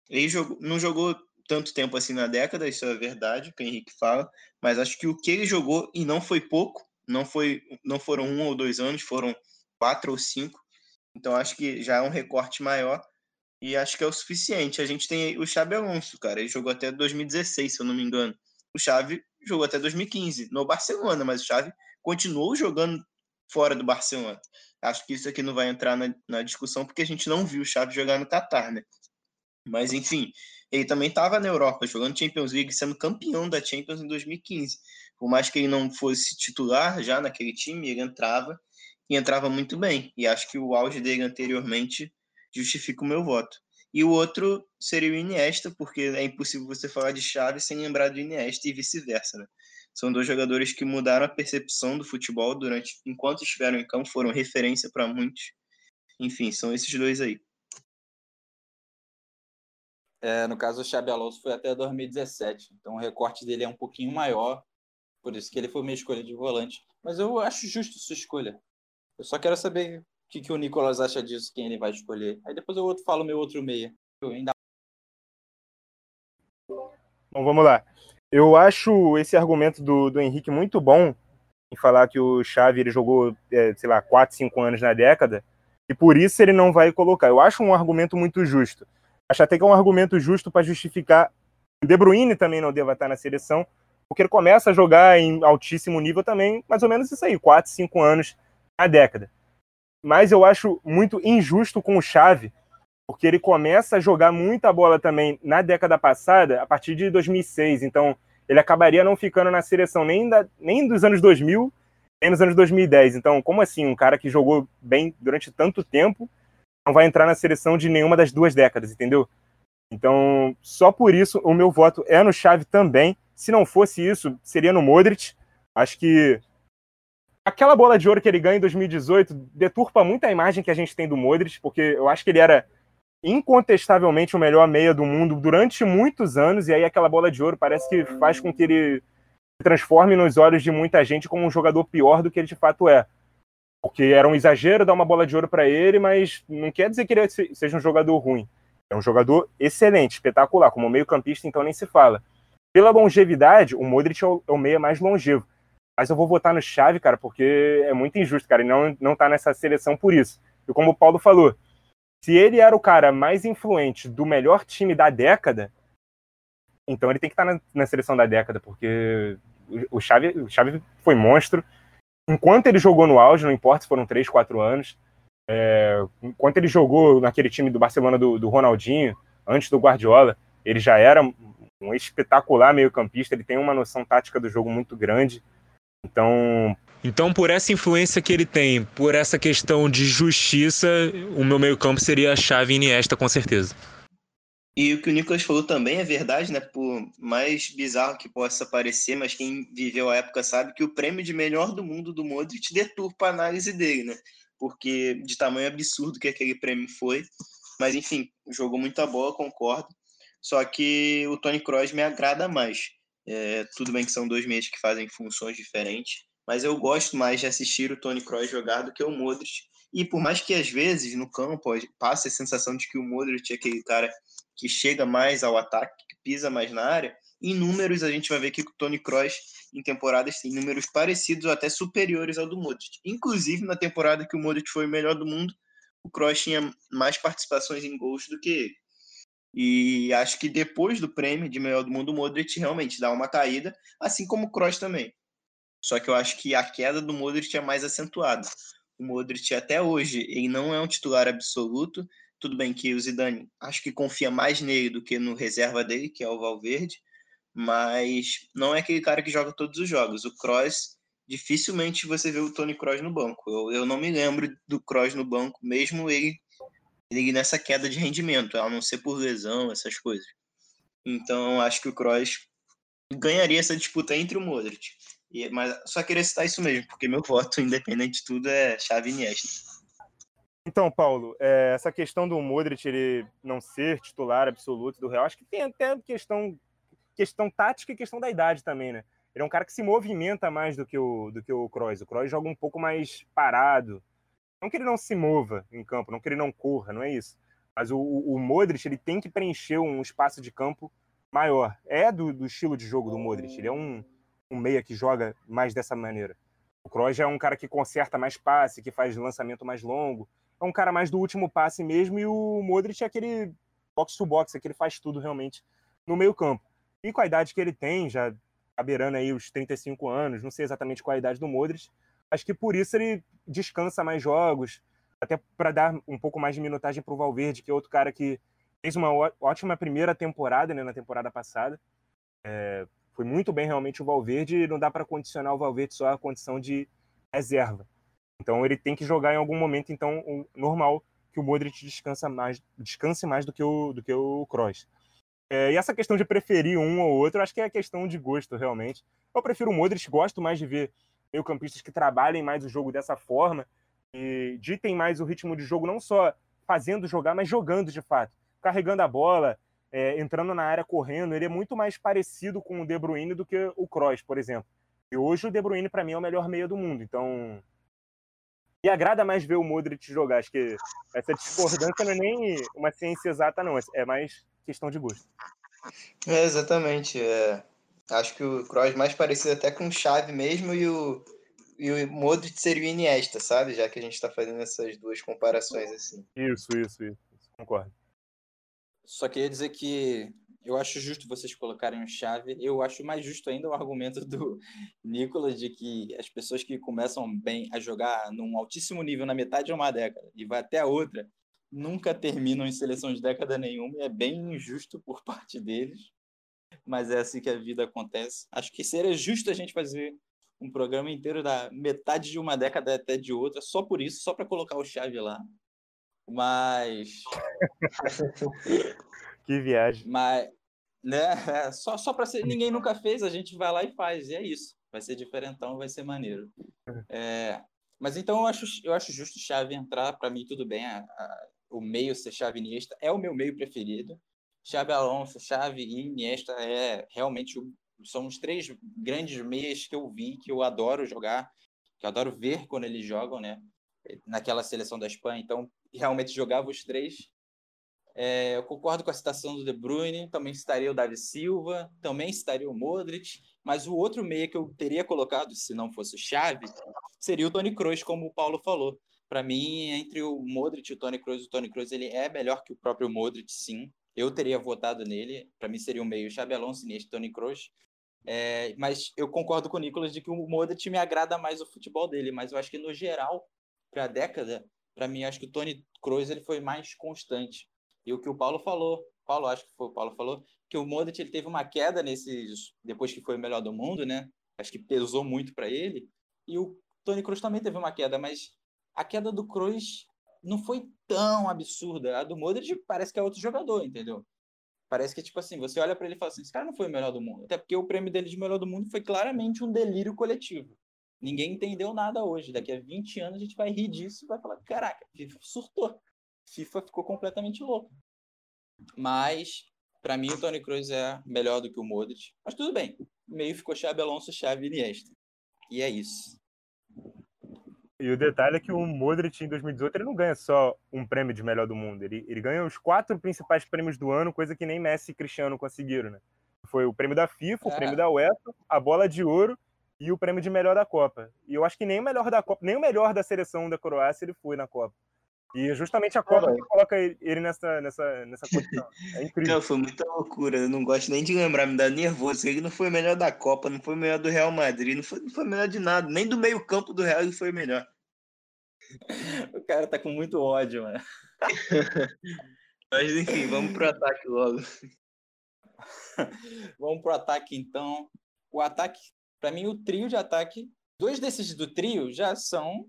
Ele jogou, não jogou tanto tempo assim na década, isso é verdade, que o Henrique fala, mas acho que o que ele jogou, e não foi pouco, não, foi, não foram um ou dois anos, foram quatro ou cinco. Então acho que já é um recorte maior e acho que é o suficiente. A gente tem o Xabi Alonso, cara, ele jogou até 2016, se eu não me engano. O Xavi jogou até 2015 no Barcelona, mas o Xavi continuou jogando fora do Barcelona. Acho que isso aqui não vai entrar na, na discussão porque a gente não viu o Xavi jogar no Qatar, né? Mas enfim, ele também estava na Europa jogando Champions League, sendo campeão da Champions em 2015. Por mais que ele não fosse titular já naquele time, ele entrava e entrava muito bem. E acho que o auge dele anteriormente justifica o meu voto. E o outro seria o Iniesta, porque é impossível você falar de Xavi sem lembrar do Iniesta e vice-versa, né? São dois jogadores que mudaram a percepção do futebol durante enquanto estiveram em campo, foram referência para muitos. Enfim, são esses dois aí. É, no caso, o Xabi Alonso foi até 2017, então o recorte dele é um pouquinho maior, por isso que ele foi minha escolha de volante. Mas eu acho justo sua escolha. Eu só quero saber o que, que o Nicolas acha disso, quem ele vai escolher. Aí depois eu falo meu outro meia. Eu ainda... Bom, vamos lá. Eu acho esse argumento do, do Henrique muito bom em falar que o Xavi ele jogou, é, sei lá, 4, 5 anos na década e por isso ele não vai colocar. Eu acho um argumento muito justo. Acho até que é um argumento justo para justificar o De Bruyne também não deva estar na seleção, porque ele começa a jogar em altíssimo nível também, mais ou menos isso aí, 4, 5 anos na década. Mas eu acho muito injusto com o Xavi, porque ele começa a jogar muita bola também na década passada, a partir de 2006. Então, ele acabaria não ficando na seleção nem, da, nem dos anos 2000, nem nos anos 2010. Então, como assim? Um cara que jogou bem durante tanto tempo não vai entrar na seleção de nenhuma das duas décadas, entendeu? Então, só por isso, o meu voto é no Xavi também. Se não fosse isso, seria no Modric. Acho que aquela bola de ouro que ele ganha em 2018 deturpa muito a imagem que a gente tem do Modric, porque eu acho que ele era incontestavelmente o melhor meia do mundo durante muitos anos, e aí aquela bola de ouro parece que faz com que ele se transforme nos olhos de muita gente como um jogador pior do que ele de fato é. Porque era um exagero dar uma bola de ouro para ele, mas não quer dizer que ele seja um jogador ruim. É um jogador excelente, espetacular, como meio-campista, então nem se fala. Pela longevidade, o Modric é o, é meia mais longevo. Mas eu vou votar no Xavi, cara, porque é muito injusto, cara, e não, não tá nessa seleção por isso. E como o Paulo falou, se ele era o cara mais influente do melhor time da década, então ele tem que estar tá na, na seleção da década, porque o Xavi, o Xavi foi monstro, enquanto ele jogou no auge, não importa se foram 3, 4 anos, é, enquanto ele jogou naquele time do Barcelona do, do, Ronaldinho, antes do Guardiola, ele já era um espetacular meio-campista, ele tem uma noção tática do jogo muito grande. Então. Então, por essa influência que ele tem, por essa questão de justiça, o meu meio-campo seria a chave Iniesta, com certeza. E o que o Nicolas falou também é verdade, né? Por mais bizarro que possa parecer, mas quem viveu a época sabe que o prêmio de melhor do mundo do Modric deturpa a análise dele, né? Porque de tamanho absurdo que aquele prêmio foi. Mas enfim, jogou muita bola, concordo. Só que o Tony Kroos me agrada mais. É, tudo bem que são dois meios que fazem funções diferentes, mas eu gosto mais de assistir o Tony Kroos jogar do que o Modric. E por mais que às vezes no campo passe a sensação de que o Modric é aquele cara que chega mais ao ataque, que pisa mais na área, em números a gente vai ver que o Tony Kroos em temporadas tem números parecidos ou até superiores ao do Modric. Inclusive na temporada que o Modric foi o melhor do mundo, o Kroos tinha mais participações em gols do que ele. E acho que depois do prêmio de melhor do mundo, o Modric realmente dá uma caída, assim como o Kroos também. Só que eu acho que a queda do Modric é mais acentuada. O Modric até hoje, ele não é um titular absoluto, tudo bem que o Zidane acho que confia mais nele do que no reserva dele, que é o Valverde, mas não é aquele cara que joga todos os jogos. O Kroos, dificilmente você vê o Tony Kroos no banco. Eu, eu não me lembro do Kroos no banco, mesmo ele, ele nessa queda de rendimento, a não ser por lesão, essas coisas. Então, acho que o Kroos ganharia essa disputa entre o Modric. E, mas só queria citar isso mesmo, porque meu voto, independente de tudo, é chave Iniesta. Então, Paulo, é, essa questão do Modric ele não ser titular absoluto do Real, acho que tem até questão, questão tática e questão da idade também, né? Ele é um cara que se movimenta mais do que o, do que o Kroos. O Kroos joga um pouco mais parado. Não que ele não se mova em campo, não que ele não corra, não é isso. Mas o, o Modric ele tem que preencher um espaço de campo maior. É do, do estilo de jogo do Modric. Ele é um, um meia que joga mais dessa maneira. O Kroos é um cara que conserta mais passe, que faz lançamento mais longo. É um cara mais do último passe mesmo, e o Modric é aquele box-to-box, é que ele faz tudo realmente no meio campo. E com a idade que ele tem, já tá beirando aí os 35 anos, não sei exatamente qual a idade do Modric, acho que por isso ele descansa mais jogos, até para dar um pouco mais de minutagem para o Valverde, que é outro cara que fez uma ótima primeira temporada, né, na temporada passada. É, foi muito bem realmente o Valverde, e não dá para condicionar o Valverde só à condição de reserva. Então ele tem que jogar em algum momento, então o normal que o Modric descansa mais, descanse mais do que o do que o Kroos. É, e essa questão de preferir um ou outro, acho que é questão de gosto realmente. Eu prefiro o Modric, gosto mais de ver meio-campistas que trabalhem mais o jogo dessa forma e ditem mais o ritmo de jogo, não só fazendo jogar, mas jogando de fato, carregando a bola, é, entrando na área correndo. Ele é muito mais parecido com o De Bruyne do que o Kroos, por exemplo. E hoje o De Bruyne para mim é o melhor meia do mundo. Então me agrada mais ver o Modric jogar. Acho que essa discordância não é nem uma ciência exata, não. É mais questão de gosto. É, exatamente. É. Acho que o Kroos mais parecido até com o Xavi mesmo e o, e o Modric seria o Iniesta, sabe? Já que a gente está fazendo essas duas comparações assim. Isso, isso, isso. Concordo. Só queria dizer que eu acho justo vocês colocarem o chave. Eu acho mais justo ainda o argumento do Nicolas de que as pessoas que começam bem a jogar num altíssimo nível na metade de uma década e vai até a outra, nunca terminam em seleção de década nenhuma. E é bem injusto por parte deles. Mas é assim que a vida acontece. Acho que seria justo a gente fazer um programa inteiro da metade de uma década até de outra, só por isso, só para colocar o chave lá. Mas. que viagem. Mas, né? Só só para ser. Ninguém nunca fez, a gente vai lá e faz, e é isso. Vai ser diferentão, vai ser maneiro. É, mas então eu acho, eu acho justo chave entrar, para mim tudo bem. A, a, o meio ser chave Iniesta é o meu meio preferido. Chave Alonso, Chave e Iniesta é realmente são os três grandes meias que eu vi, que eu adoro jogar, que eu adoro ver quando eles jogam, né? Naquela seleção da Espanha. Então, realmente jogava os três. É, eu concordo com a citação do De Bruyne, também citaria o Davi Silva, também citaria o Modric, mas o outro meia que eu teria colocado, se não fosse o Xavi, seria o Toni Kroos, como o Paulo falou. Para mim, entre o Modric e o Toni Kroos, o Toni Kroos ele é melhor que o próprio Modric, sim. Eu teria votado nele. Para mim seria o meio Xabi Alonso, Iniesta, Toni Kroos. É, mas eu concordo com o Nicolas de que o Modric me agrada mais o futebol dele, mas eu acho que no geral, para a década, para mim acho que o Toni Kroos ele foi mais constante. E o que o Paulo falou, Paulo acho que foi o Paulo falou, que o Modric ele teve uma queda nesses depois que foi o melhor do mundo, né? Acho que pesou muito para ele. E o Toni Kroos também teve uma queda, mas a queda do Kroos não foi tão absurda. A do Modric parece que é outro jogador, entendeu? Parece que, tipo assim, você olha para ele e fala assim: esse cara não foi o melhor do mundo. Até porque o prêmio dele de melhor do mundo foi claramente um delírio coletivo. Ninguém entendeu nada hoje. Daqui a 20 anos a gente vai rir disso e vai falar: caraca, FIFA surtou. FIFA ficou completamente louco. Mas, para mim, o Tony Cruz é melhor do que o Modric. Mas tudo bem. Meio ficou Xabi Alonso, Xavi Iniesta. E é isso. E o detalhe é que o Modric em 2018 ele não ganha só um prêmio de melhor do mundo, ele, ele ganha os quatro principais prêmios do ano, coisa que nem Messi e Cristiano conseguiram, né? Foi o prêmio da FIFA, é. o prêmio da UEFA, a bola de ouro e o prêmio de melhor da Copa. E eu acho que nem o melhor da Copa, nem o melhor da seleção da Croácia ele foi na Copa. E justamente a Copa que coloca ele nessa, nessa, nessa condição. É incrível. Não, foi muita loucura. Eu não gosto nem de lembrar, me dá nervoso. Ele não foi o melhor da Copa, não foi o melhor do Real Madrid, não foi, não foi o melhor de nada. Nem do meio-campo do Real ele foi o melhor. O cara tá com muito ódio, mano. Mas enfim, vamos pro ataque logo. vamos pro ataque então. O ataque, para mim, o trio de ataque, dois desses do trio já são,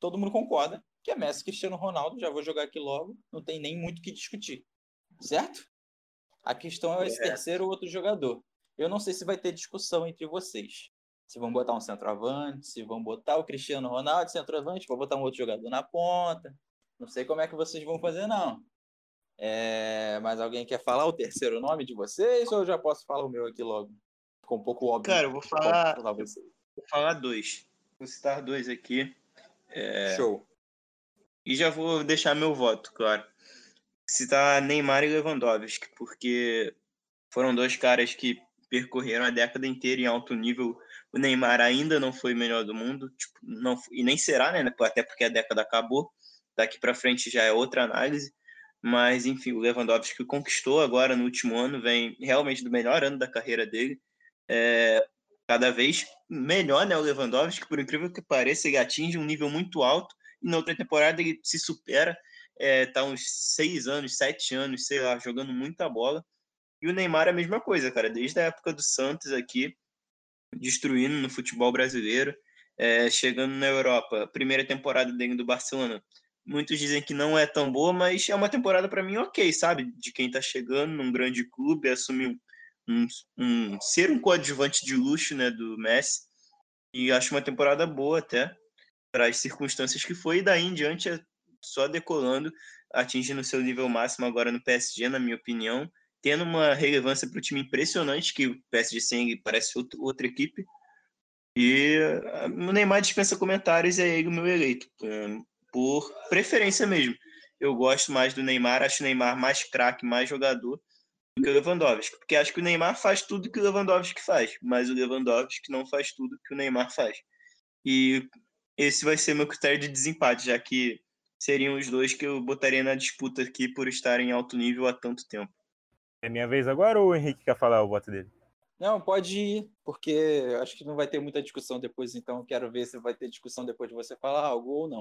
todo mundo concorda, que é Messi Cristiano Ronaldo, já vou jogar aqui logo, não tem nem muito o que discutir. Certo? A questão é esse é. terceiro outro jogador. Eu não sei se vai ter discussão entre vocês. Se vão botar um centroavante, se vão botar o Cristiano Ronaldo centroavante, vou botar um outro jogador na ponta. Não sei como é que vocês vão fazer, não. É... Mas alguém quer falar o terceiro nome de vocês ou eu já posso falar o meu aqui logo? Ficou um pouco óbvio. Cara, eu vou falar, vou falar dois. Vou citar dois aqui. É... Show. E já vou deixar meu voto, claro. Citar Neymar e Lewandowski, porque foram dois caras que percorreram a década inteira em alto nível. O Neymar ainda não foi o melhor do mundo, tipo, não, e nem será, né? Até porque a década acabou. Daqui para frente já é outra análise. Mas, enfim, o Lewandowski conquistou agora no último ano, vem realmente do melhor ano da carreira dele. É, cada vez melhor, né? O Lewandowski, por incrível que pareça, ele atinge um nível muito alto e na outra temporada ele se supera. É, tá uns seis anos, sete anos, sei lá, jogando muita bola. E o Neymar é a mesma coisa, cara, desde a época do Santos aqui, destruindo no futebol brasileiro, é, chegando na Europa. Primeira temporada dele do Barcelona, Muitos dizem que não é tão boa, mas é uma temporada para mim ok, sabe? De quem está chegando num grande clube, assumir um, um, ser um coadjuvante de luxo, né, do Messi. E acho uma temporada boa até para as circunstâncias que foi e daí em diante é só decolando, atingindo seu nível máximo agora no PSG, na minha opinião, tendo uma relevância para o time impressionante que o PSG sem parece outro, outra equipe. E ah, o Neymar dispensa comentários, é ele o meu eleito por preferência mesmo. Eu gosto mais do Neymar, acho o Neymar mais craque, mais jogador do que o Lewandowski, porque acho que o Neymar faz tudo que o Lewandowski faz, mas o Lewandowski não faz tudo que o Neymar faz. E esse vai ser meu critério de desempate, já que seriam os dois que eu botaria na disputa aqui por estarem em alto nível há tanto tempo. É minha vez agora ou o Henrique quer falar o voto dele? Não, pode ir, porque acho que não vai ter muita discussão depois, então quero ver se vai ter discussão depois de você falar algo ou não.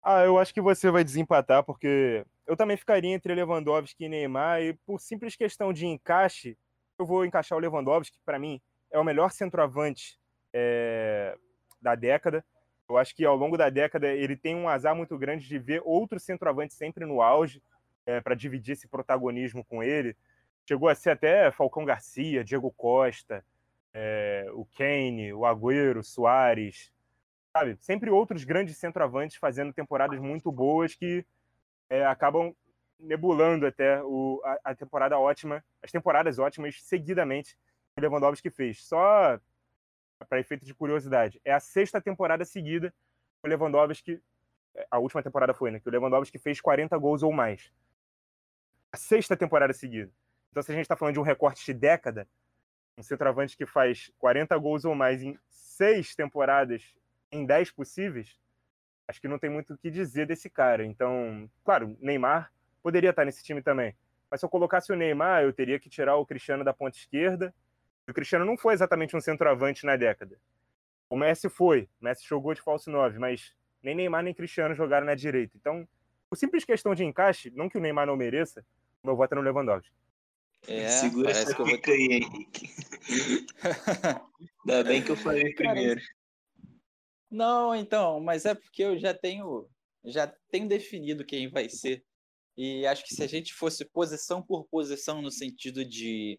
Ah, eu acho que você vai desempatar, porque eu também ficaria entre Lewandowski e Neymar, e por simples questão de encaixe, eu vou encaixar o Lewandowski, que para mim é o melhor centroavante é, da década. Eu acho que ao longo da década ele tem um azar muito grande de ver outros centroavantes sempre no auge, é, para dividir esse protagonismo com ele. Chegou a ser até Falcão Garcia, Diego Costa, é, o Kane, o Agüero, Soares, sabe? Sempre outros grandes centroavantes fazendo temporadas muito boas que é, acabam nebulando até o, a, a, temporada ótima, as temporadas ótimas seguidamente que Lewandowski fez. Só para efeito de curiosidade, é a sexta temporada seguida que o Lewandowski, a última temporada foi, né? Que o Lewandowski fez 40 gols ou mais. A sexta temporada seguida. Então, se a gente está falando de um recorte de década, um centroavante que faz 40 gols ou mais em seis temporadas em 10 possíveis, acho que não tem muito o que dizer desse cara. Então, claro, Neymar poderia estar nesse time também. Mas se eu colocasse o Neymar, eu teria que tirar o Cristiano da ponta esquerda. O Cristiano não foi exatamente um centroavante na década. O Messi foi, o Messi jogou de falso 9, mas nem Neymar nem Cristiano jogaram na direita. Então, por simples questão de encaixe, não que o Neymar não mereça, meu voto é no Lewandowski. É, Segura essa pica vou... aí, Henrique. Ainda bem que eu falei primeiro. Não, então, mas é porque eu já tenho, já tenho definido quem vai ser. E acho que se a gente fosse posição por posição no sentido de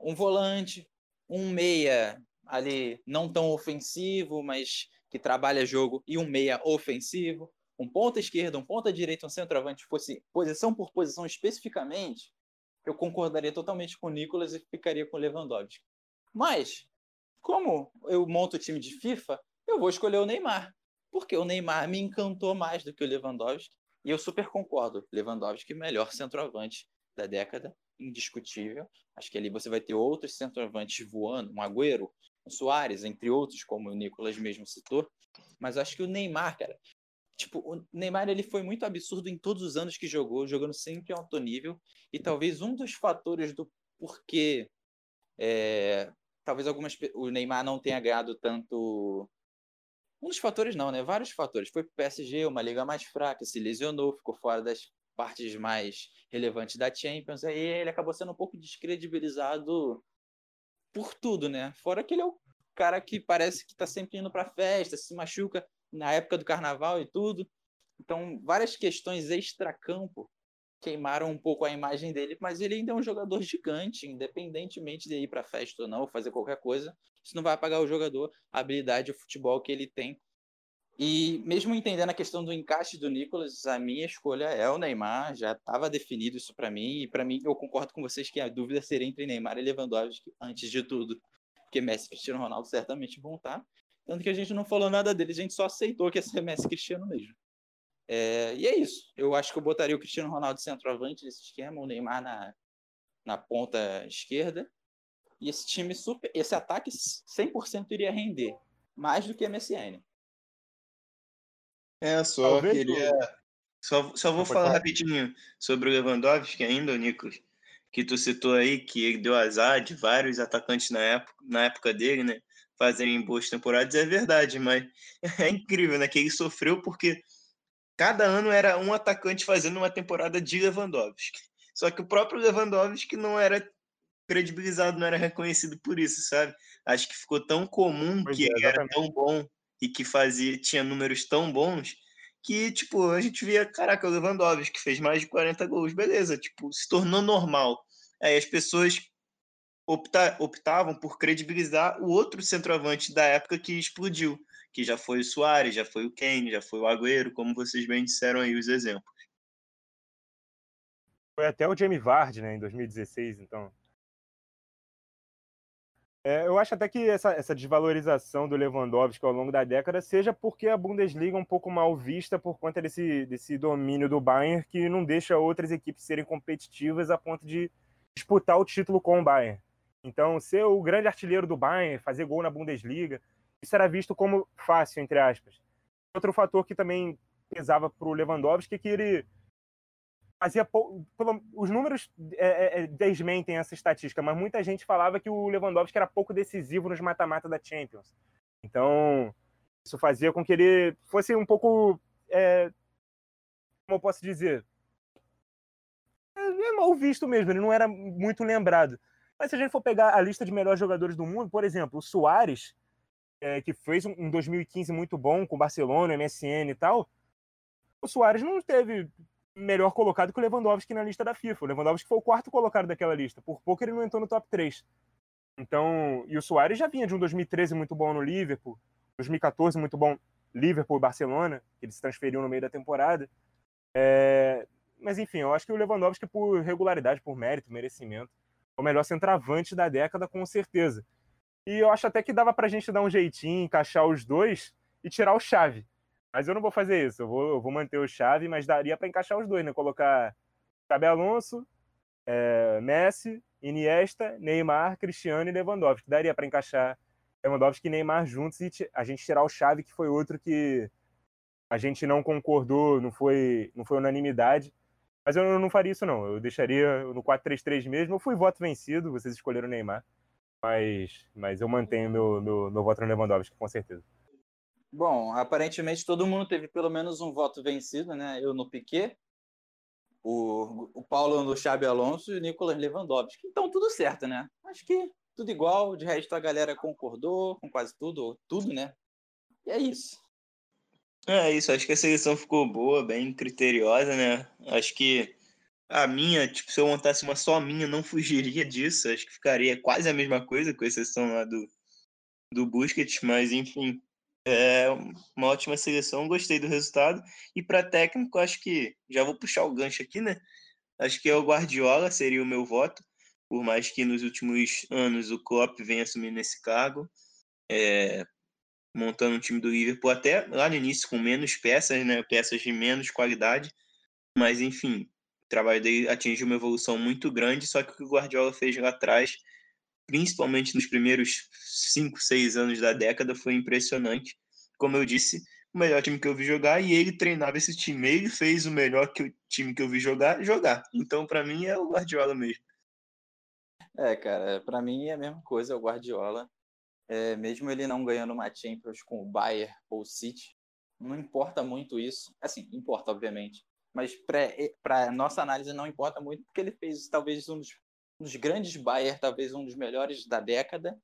um volante, um meia ali não tão ofensivo, mas que trabalha jogo, e um meia ofensivo, um ponta esquerda, um ponta direita, um centroavante, fosse posição por posição especificamente, eu concordaria totalmente com o Nicolas e ficaria com o Lewandowski. Mas, como eu monto o time de FIFA, eu vou escolher o Neymar. Porque o Neymar me encantou mais do que o Lewandowski. E eu super concordo. Lewandowski, melhor centroavante da década, indiscutível. Acho que ali você vai ter outros centroavantes voando, um Agüero, um Soares, entre outros, como o Nicolas mesmo citou. Mas acho que o Neymar, cara, tipo, o Neymar ele foi muito absurdo em todos os anos que jogou, jogando sempre em alto nível. E talvez um dos fatores do porquê é, talvez algumas o Neymar não tenha ganhado tanto um dos fatores não, né? Vários fatores. Foi pro PSG, uma liga mais fraca, se lesionou, ficou fora das partes mais relevantes da Champions, aí ele acabou sendo um pouco descredibilizado por tudo, né? Fora que ele é o cara que parece que tá sempre indo pra festa, se machuca na época do carnaval e tudo. Então, várias questões extra-campo queimaram um pouco a imagem dele, mas ele ainda é um jogador gigante, independentemente de ir para festa ou não, fazer qualquer coisa, isso não vai apagar o jogador, a habilidade, o futebol que ele tem. E mesmo entendendo a questão do encaixe do Nicolas, a minha escolha é o Neymar, já estava definido isso para mim, e para mim eu concordo com vocês que a dúvida seria entre Neymar e Lewandowski antes de tudo, porque Messi e Cristiano Ronaldo certamente vão estar, tanto que a gente não falou nada dele, a gente só aceitou que ia ser Messi Cristiano mesmo. É, e é isso. Eu acho que eu botaria o Cristiano Ronaldo centroavante nesse esquema, o Neymar na, na ponta esquerda. E esse time super, esse ataque 100% iria render mais do que MSN. É, só Talvez queria só, só vou falar rapidinho sobre o Lewandowski ainda, Nicolas, que tu citou aí que ele deu azar de vários atacantes na época, na época dele, né? Fazerem boas temporadas, é verdade, mas é incrível, né? Que ele sofreu porque cada ano era um atacante fazendo uma temporada de Lewandowski. Só que o próprio Lewandowski não era credibilizado, não era reconhecido por isso, sabe? Acho que ficou tão comum pois que é, ele era tão bom e que fazia tinha números tão bons que, tipo, a gente via, caraca, o Lewandowski que fez mais de 40 gols, beleza, tipo, se tornou normal. Aí as pessoas opta, optavam por credibilizar o outro centroavante da época que explodiu, que já foi o Soares, já foi o Kane, já foi o Agüero, como vocês bem disseram aí os exemplos. Foi até o Jamie Vardy, né, em 2016, então. É, eu acho até que essa, essa, desvalorização do Lewandowski ao longo da década seja porque a Bundesliga é um pouco mal vista por conta desse, desse domínio do Bayern que não deixa outras equipes serem competitivas a ponto de disputar o título com o Bayern. Então, ser o grande artilheiro do Bayern, fazer gol na Bundesliga, isso era visto como fácil, entre aspas. Outro fator que também pesava para o Lewandowski é que ele fazia pou... os números é, é, é, desmentem essa estatística, mas muita gente falava que o Lewandowski era pouco decisivo nos mata-mata da Champions. Então, isso fazia com que ele fosse um pouco, é... como eu posso dizer, é mal visto mesmo, ele não era muito lembrado. Mas se a gente for pegar a lista de melhores jogadores do mundo, por exemplo, o Soares, é, que fez um 2015 muito bom com Barcelona, MSN e tal, o Soares não teve melhor colocado que o Lewandowski na lista da FIFA. O Lewandowski foi o quarto colocado daquela lista. Por pouco ele não entrou no top 3. Então, e o Soares já vinha de um 2013 muito bom no Liverpool, 2014 muito bom Liverpool e Barcelona, que ele se transferiu no meio da temporada. É... Mas enfim, eu acho que o Lewandowski, por regularidade, por mérito, merecimento, o melhor centroavante da década, com certeza. E eu acho até que dava pra gente dar um jeitinho, encaixar os dois e tirar o chave. Mas eu não vou fazer isso. Eu vou, eu vou manter o chave, mas daria para encaixar os dois, né? Colocar Xabi Alonso, é, Messi, Iniesta, Neymar, Cristiano e Lewandowski. Daria para encaixar Lewandowski e Neymar juntos e a gente tirar o chave, que foi outro que a gente não concordou, não foi, não foi unanimidade. Mas eu não faria isso, não. Eu deixaria no 4-3-3 mesmo. Eu fui voto vencido, vocês escolheram o Neymar. Mas, mas eu mantenho meu, meu, meu voto no Lewandowski, com certeza. Bom, aparentemente todo mundo teve pelo menos um voto vencido, né? Eu no Piquet, o, o Paulo no Xabi Alonso e o Nicolas Lewandowski. Então tudo certo, né? Acho que tudo igual, de resto a galera concordou com quase tudo, ou tudo, né? E é isso. É isso, acho que a seleção ficou boa, bem criteriosa, né? Acho que a minha, tipo, se eu montasse uma só minha, não fugiria disso. Acho que ficaria quase a mesma coisa, com exceção lá do, do Busquets, mas enfim, é uma ótima seleção, gostei do resultado. E para técnico, acho que já vou puxar o gancho aqui, né? Acho que é o Guardiola, seria o meu voto, por mais que nos últimos anos o Klopp venha assumindo esse cargo, é, montando um time do Liverpool até lá no início com menos peças, né? Peças de menos qualidade, mas enfim, o trabalho dele atingiu uma evolução muito grande, só que o que o Guardiola fez lá atrás principalmente nos primeiros 5, 6 anos da década, foi impressionante. Como eu disse, o melhor time que eu vi jogar e ele treinava esse time. Ele fez o melhor que o time que eu vi jogar, jogar. Então, para mim, é o Guardiola mesmo. É, cara, para mim é a mesma coisa, é o Guardiola. É, mesmo ele não ganhando uma Champions com o Bayern ou o City, não importa muito isso. Assim, importa, obviamente. Mas para nossa análise não importa muito, porque ele fez talvez um dos um dos grandes Bayern, talvez um dos melhores da década.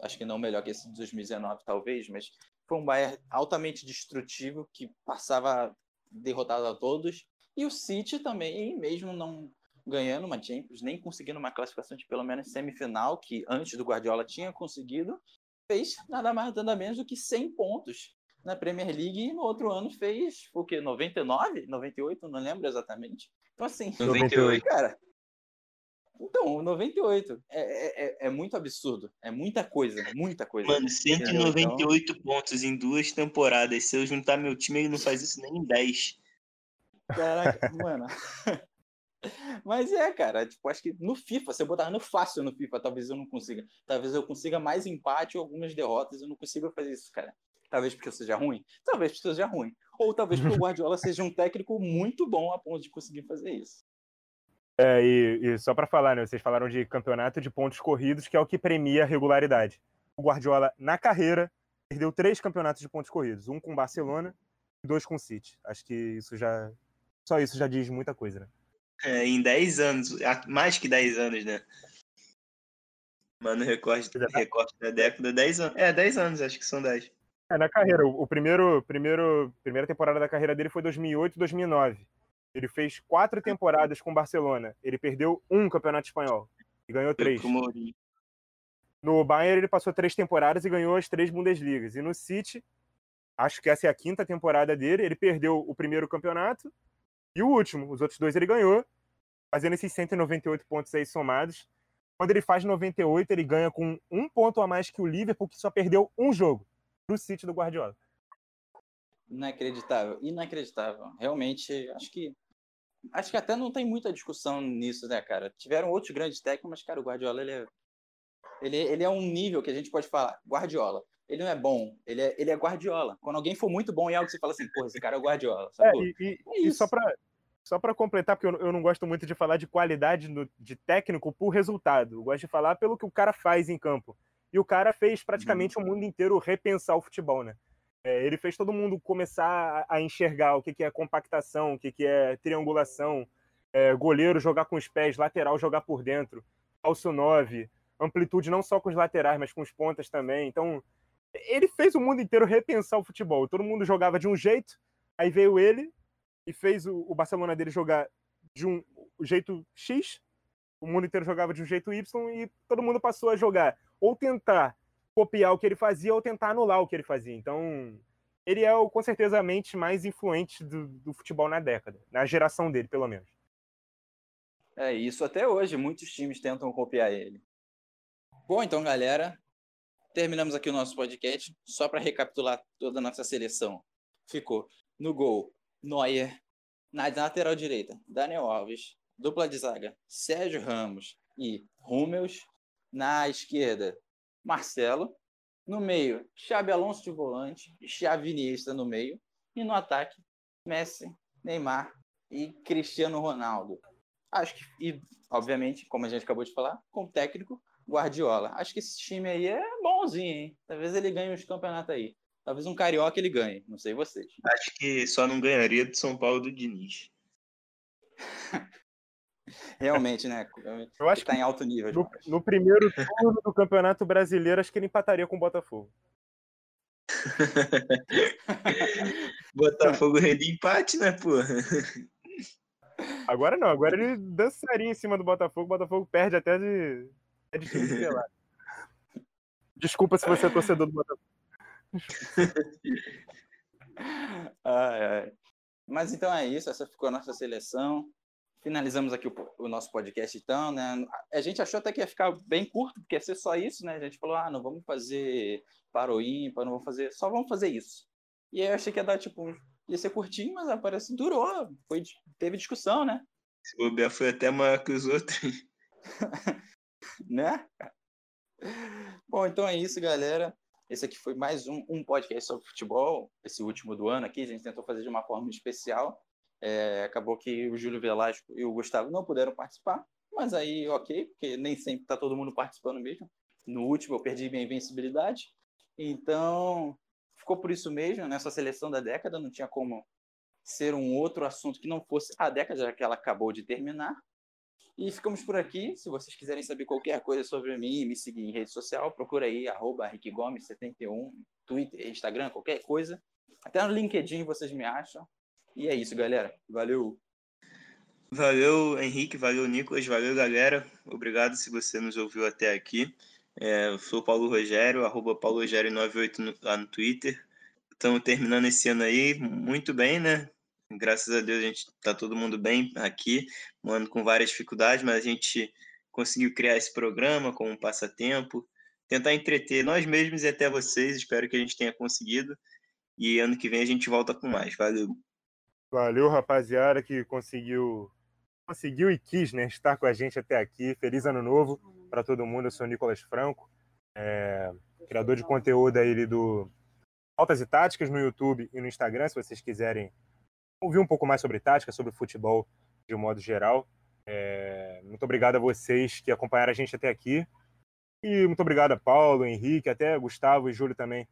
Acho que não melhor que esse de 2019, talvez, mas foi um Bayern altamente destrutivo que passava derrotado a todos. E o City também, mesmo não ganhando uma Champions, nem conseguindo uma classificação de pelo menos semifinal, que antes do Guardiola tinha conseguido, fez nada mais nada menos do que 100 pontos na Premier League e no outro ano fez o que 99, 98, não lembro exatamente. Então assim, 98, cara, então, 98. É, é, é, é muito absurdo. É muita coisa, muita coisa. Mano, 198 então... pontos em duas temporadas. Se eu juntar meu time, ele não faz isso nem em 10. Caraca, mano. Mas é, cara, tipo, acho que no FIFA, se eu botar no fácil no FIFA, talvez eu não consiga. Talvez eu consiga mais empate ou algumas derrotas, eu não consiga fazer isso, cara. Talvez porque eu seja ruim, talvez porque eu seja ruim. Ou talvez porque o Guardiola seja um técnico muito bom a ponto de conseguir fazer isso. É, e, e só para falar, né? Vocês falaram de campeonato de pontos corridos, que é o que premia a regularidade. O Guardiola, na carreira, perdeu três campeonatos de pontos corridos: um com Barcelona e dois com City. Acho que isso já. Só isso já diz muita coisa, né? É, em 10 anos, mais que 10 anos, né? Mano, recorte, recorte da década, 10 anos. É, 10 anos, acho que são 10. É, na carreira. O, primeiro, primeiro, primeira temporada da carreira dele foi 2008 2009. Ele fez quatro temporadas com o Barcelona. Ele perdeu um campeonato espanhol e ganhou três. No Bayern ele passou três temporadas e ganhou as três Bundesligas. E no City, acho que essa é a quinta temporada dele. Ele perdeu o primeiro campeonato e o último. Os outros dois ele ganhou, fazendo esses 198 pontos aí somados. Quando ele faz 98, ele ganha com um ponto a mais que o Liverpool, que só perdeu um jogo pro City do Guardiola. Inacreditável, inacreditável. Realmente, acho que acho que até não tem muita discussão nisso, né, cara? Tiveram outros grandes técnicos, mas, cara, o Guardiola, ele é, ele, ele é um nível que a gente pode falar. Guardiola, ele não é bom, ele é, ele é Guardiola. Quando alguém for muito bom em algo, você fala assim, porra, esse cara é o Guardiola. É, e, e, é e, só pra, só para completar, porque eu, eu, não gosto muito de falar de qualidade no, de técnico por resultado. Eu gosto de falar pelo que o cara faz em campo. E o cara fez praticamente uhum. o mundo inteiro repensar o futebol, né? É, ele fez todo mundo começar a, a enxergar o que, que é compactação, o que, que é triangulação, é, goleiro jogar com os pés, lateral jogar por dentro, falso 9, amplitude não só com os laterais, mas com os pontas também. Então, ele fez o mundo inteiro repensar o futebol. Todo mundo jogava de um jeito, aí veio ele e fez o, o Barcelona dele jogar de um jeito X, o mundo inteiro jogava de um jeito Y e todo mundo passou a jogar ou tentar copiar o que ele fazia ou tentar anular o que ele fazia. Então, ele é o, com certeza a mente mais influente do, do futebol na década, na geração dele, pelo menos. É isso até hoje, muitos times tentam copiar ele. Bom, então, galera, terminamos aqui o nosso podcast. Só para recapitular toda a nossa seleção. Ficou no gol, Neuer. Na lateral direita, Daniel Alves. Dupla de zaga, Sérgio Ramos e Rúmeus. Na esquerda, Marcelo. No meio, Xabi Alonso de volante, Xavi no meio. E no ataque, Messi, Neymar e Cristiano Ronaldo. Acho que, e obviamente, como a gente acabou de falar, com o técnico Guardiola. Acho que esse time aí é bonzinho, hein? Talvez ele ganhe uns campeonatos aí. Talvez um carioca ele ganhe, não sei vocês. Acho que só não ganharia do São Paulo do Diniz. Realmente, né? Eu acho que tá em alto nível. No, no, primeiro turno do Campeonato Brasileiro, acho que ele empataria com o Botafogo. Botafogo rende empate, né, porra? Agora não, agora ele dançaria em cima do Botafogo, o Botafogo perde até de, é de Desculpa se você é torcedor do Botafogo. ai, ai. Mas então é isso, essa ficou a nossa seleção finalizamos aqui o, o, nosso podcast, então, né? A gente achou até que ia ficar bem curto, porque ia ser só isso, né? A gente falou, ah, não vamos fazer para o ímpar, não vamos fazer, só vamos fazer isso. E aí eu achei que ia dar, tipo, ia ser curtinho, mas parece durou, foi, teve discussão, né? Se bobear foi até maior que os outros. né? Bom, então é isso, galera. Esse aqui foi mais um, um podcast sobre futebol, esse último do ano aqui. A gente tentou fazer de uma forma especial. É, acabou que o Júlio Velasco e o Gustavo não puderam participar, mas aí ok, porque nem sempre está todo mundo participando mesmo. No último eu perdi minha invencibilidade, então ficou por isso mesmo. Nessa seleção da década não tinha como ser um outro assunto que não fosse a década, já que ela acabou de terminar. E ficamos por aqui. Se vocês quiserem saber qualquer coisa sobre mim, me seguir em rede social, procura aí, arroba Gomes71, Twitter, Instagram, qualquer coisa. Até no LinkedIn vocês me acham. E é isso, galera. Valeu. Valeu, Henrique. Valeu, Nicolas. Valeu, galera. Obrigado se você nos ouviu até aqui. É, eu sou Paulo Rogério, arroba Paulo Rogério98 lá no Twitter. Estamos terminando esse ano aí muito bem, né? Graças a Deus a gente tá todo mundo bem aqui, um com várias dificuldades, mas a gente conseguiu criar esse programa como um passatempo, tentar entreter nós mesmos e até vocês. Espero que a gente tenha conseguido. E ano que vem a gente volta com mais. Valeu. Valeu, rapaziada, que conseguiu conseguiu e quis né, estar com a gente até aqui. Feliz ano novo para todo mundo. Eu sou o Nicolas Franco, é, criador de conteúdo aí do Altas e Táticas no YouTube e no Instagram, se vocês quiserem ouvir um pouco mais sobre tática, sobre futebol de um modo geral. É, muito obrigado a vocês que acompanharam a gente até aqui. E muito obrigado a Paulo, Henrique, até Gustavo e Júlio também,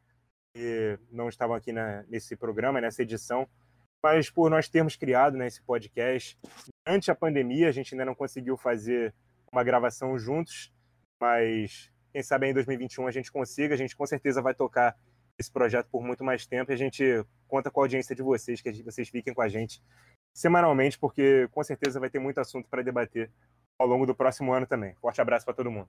que não estavam aqui na, nesse programa, nessa edição. Mas por nós termos criado né, esse podcast, durante a pandemia, a gente ainda não conseguiu fazer uma gravação juntos, mas quem sabe em 2021 a gente consiga, a gente com certeza vai tocar esse projeto por muito mais tempo e a gente conta com a audiência de vocês, que vocês fiquem com a gente semanalmente, porque com certeza vai ter muito assunto para debater ao longo do próximo ano também. Forte abraço para todo mundo.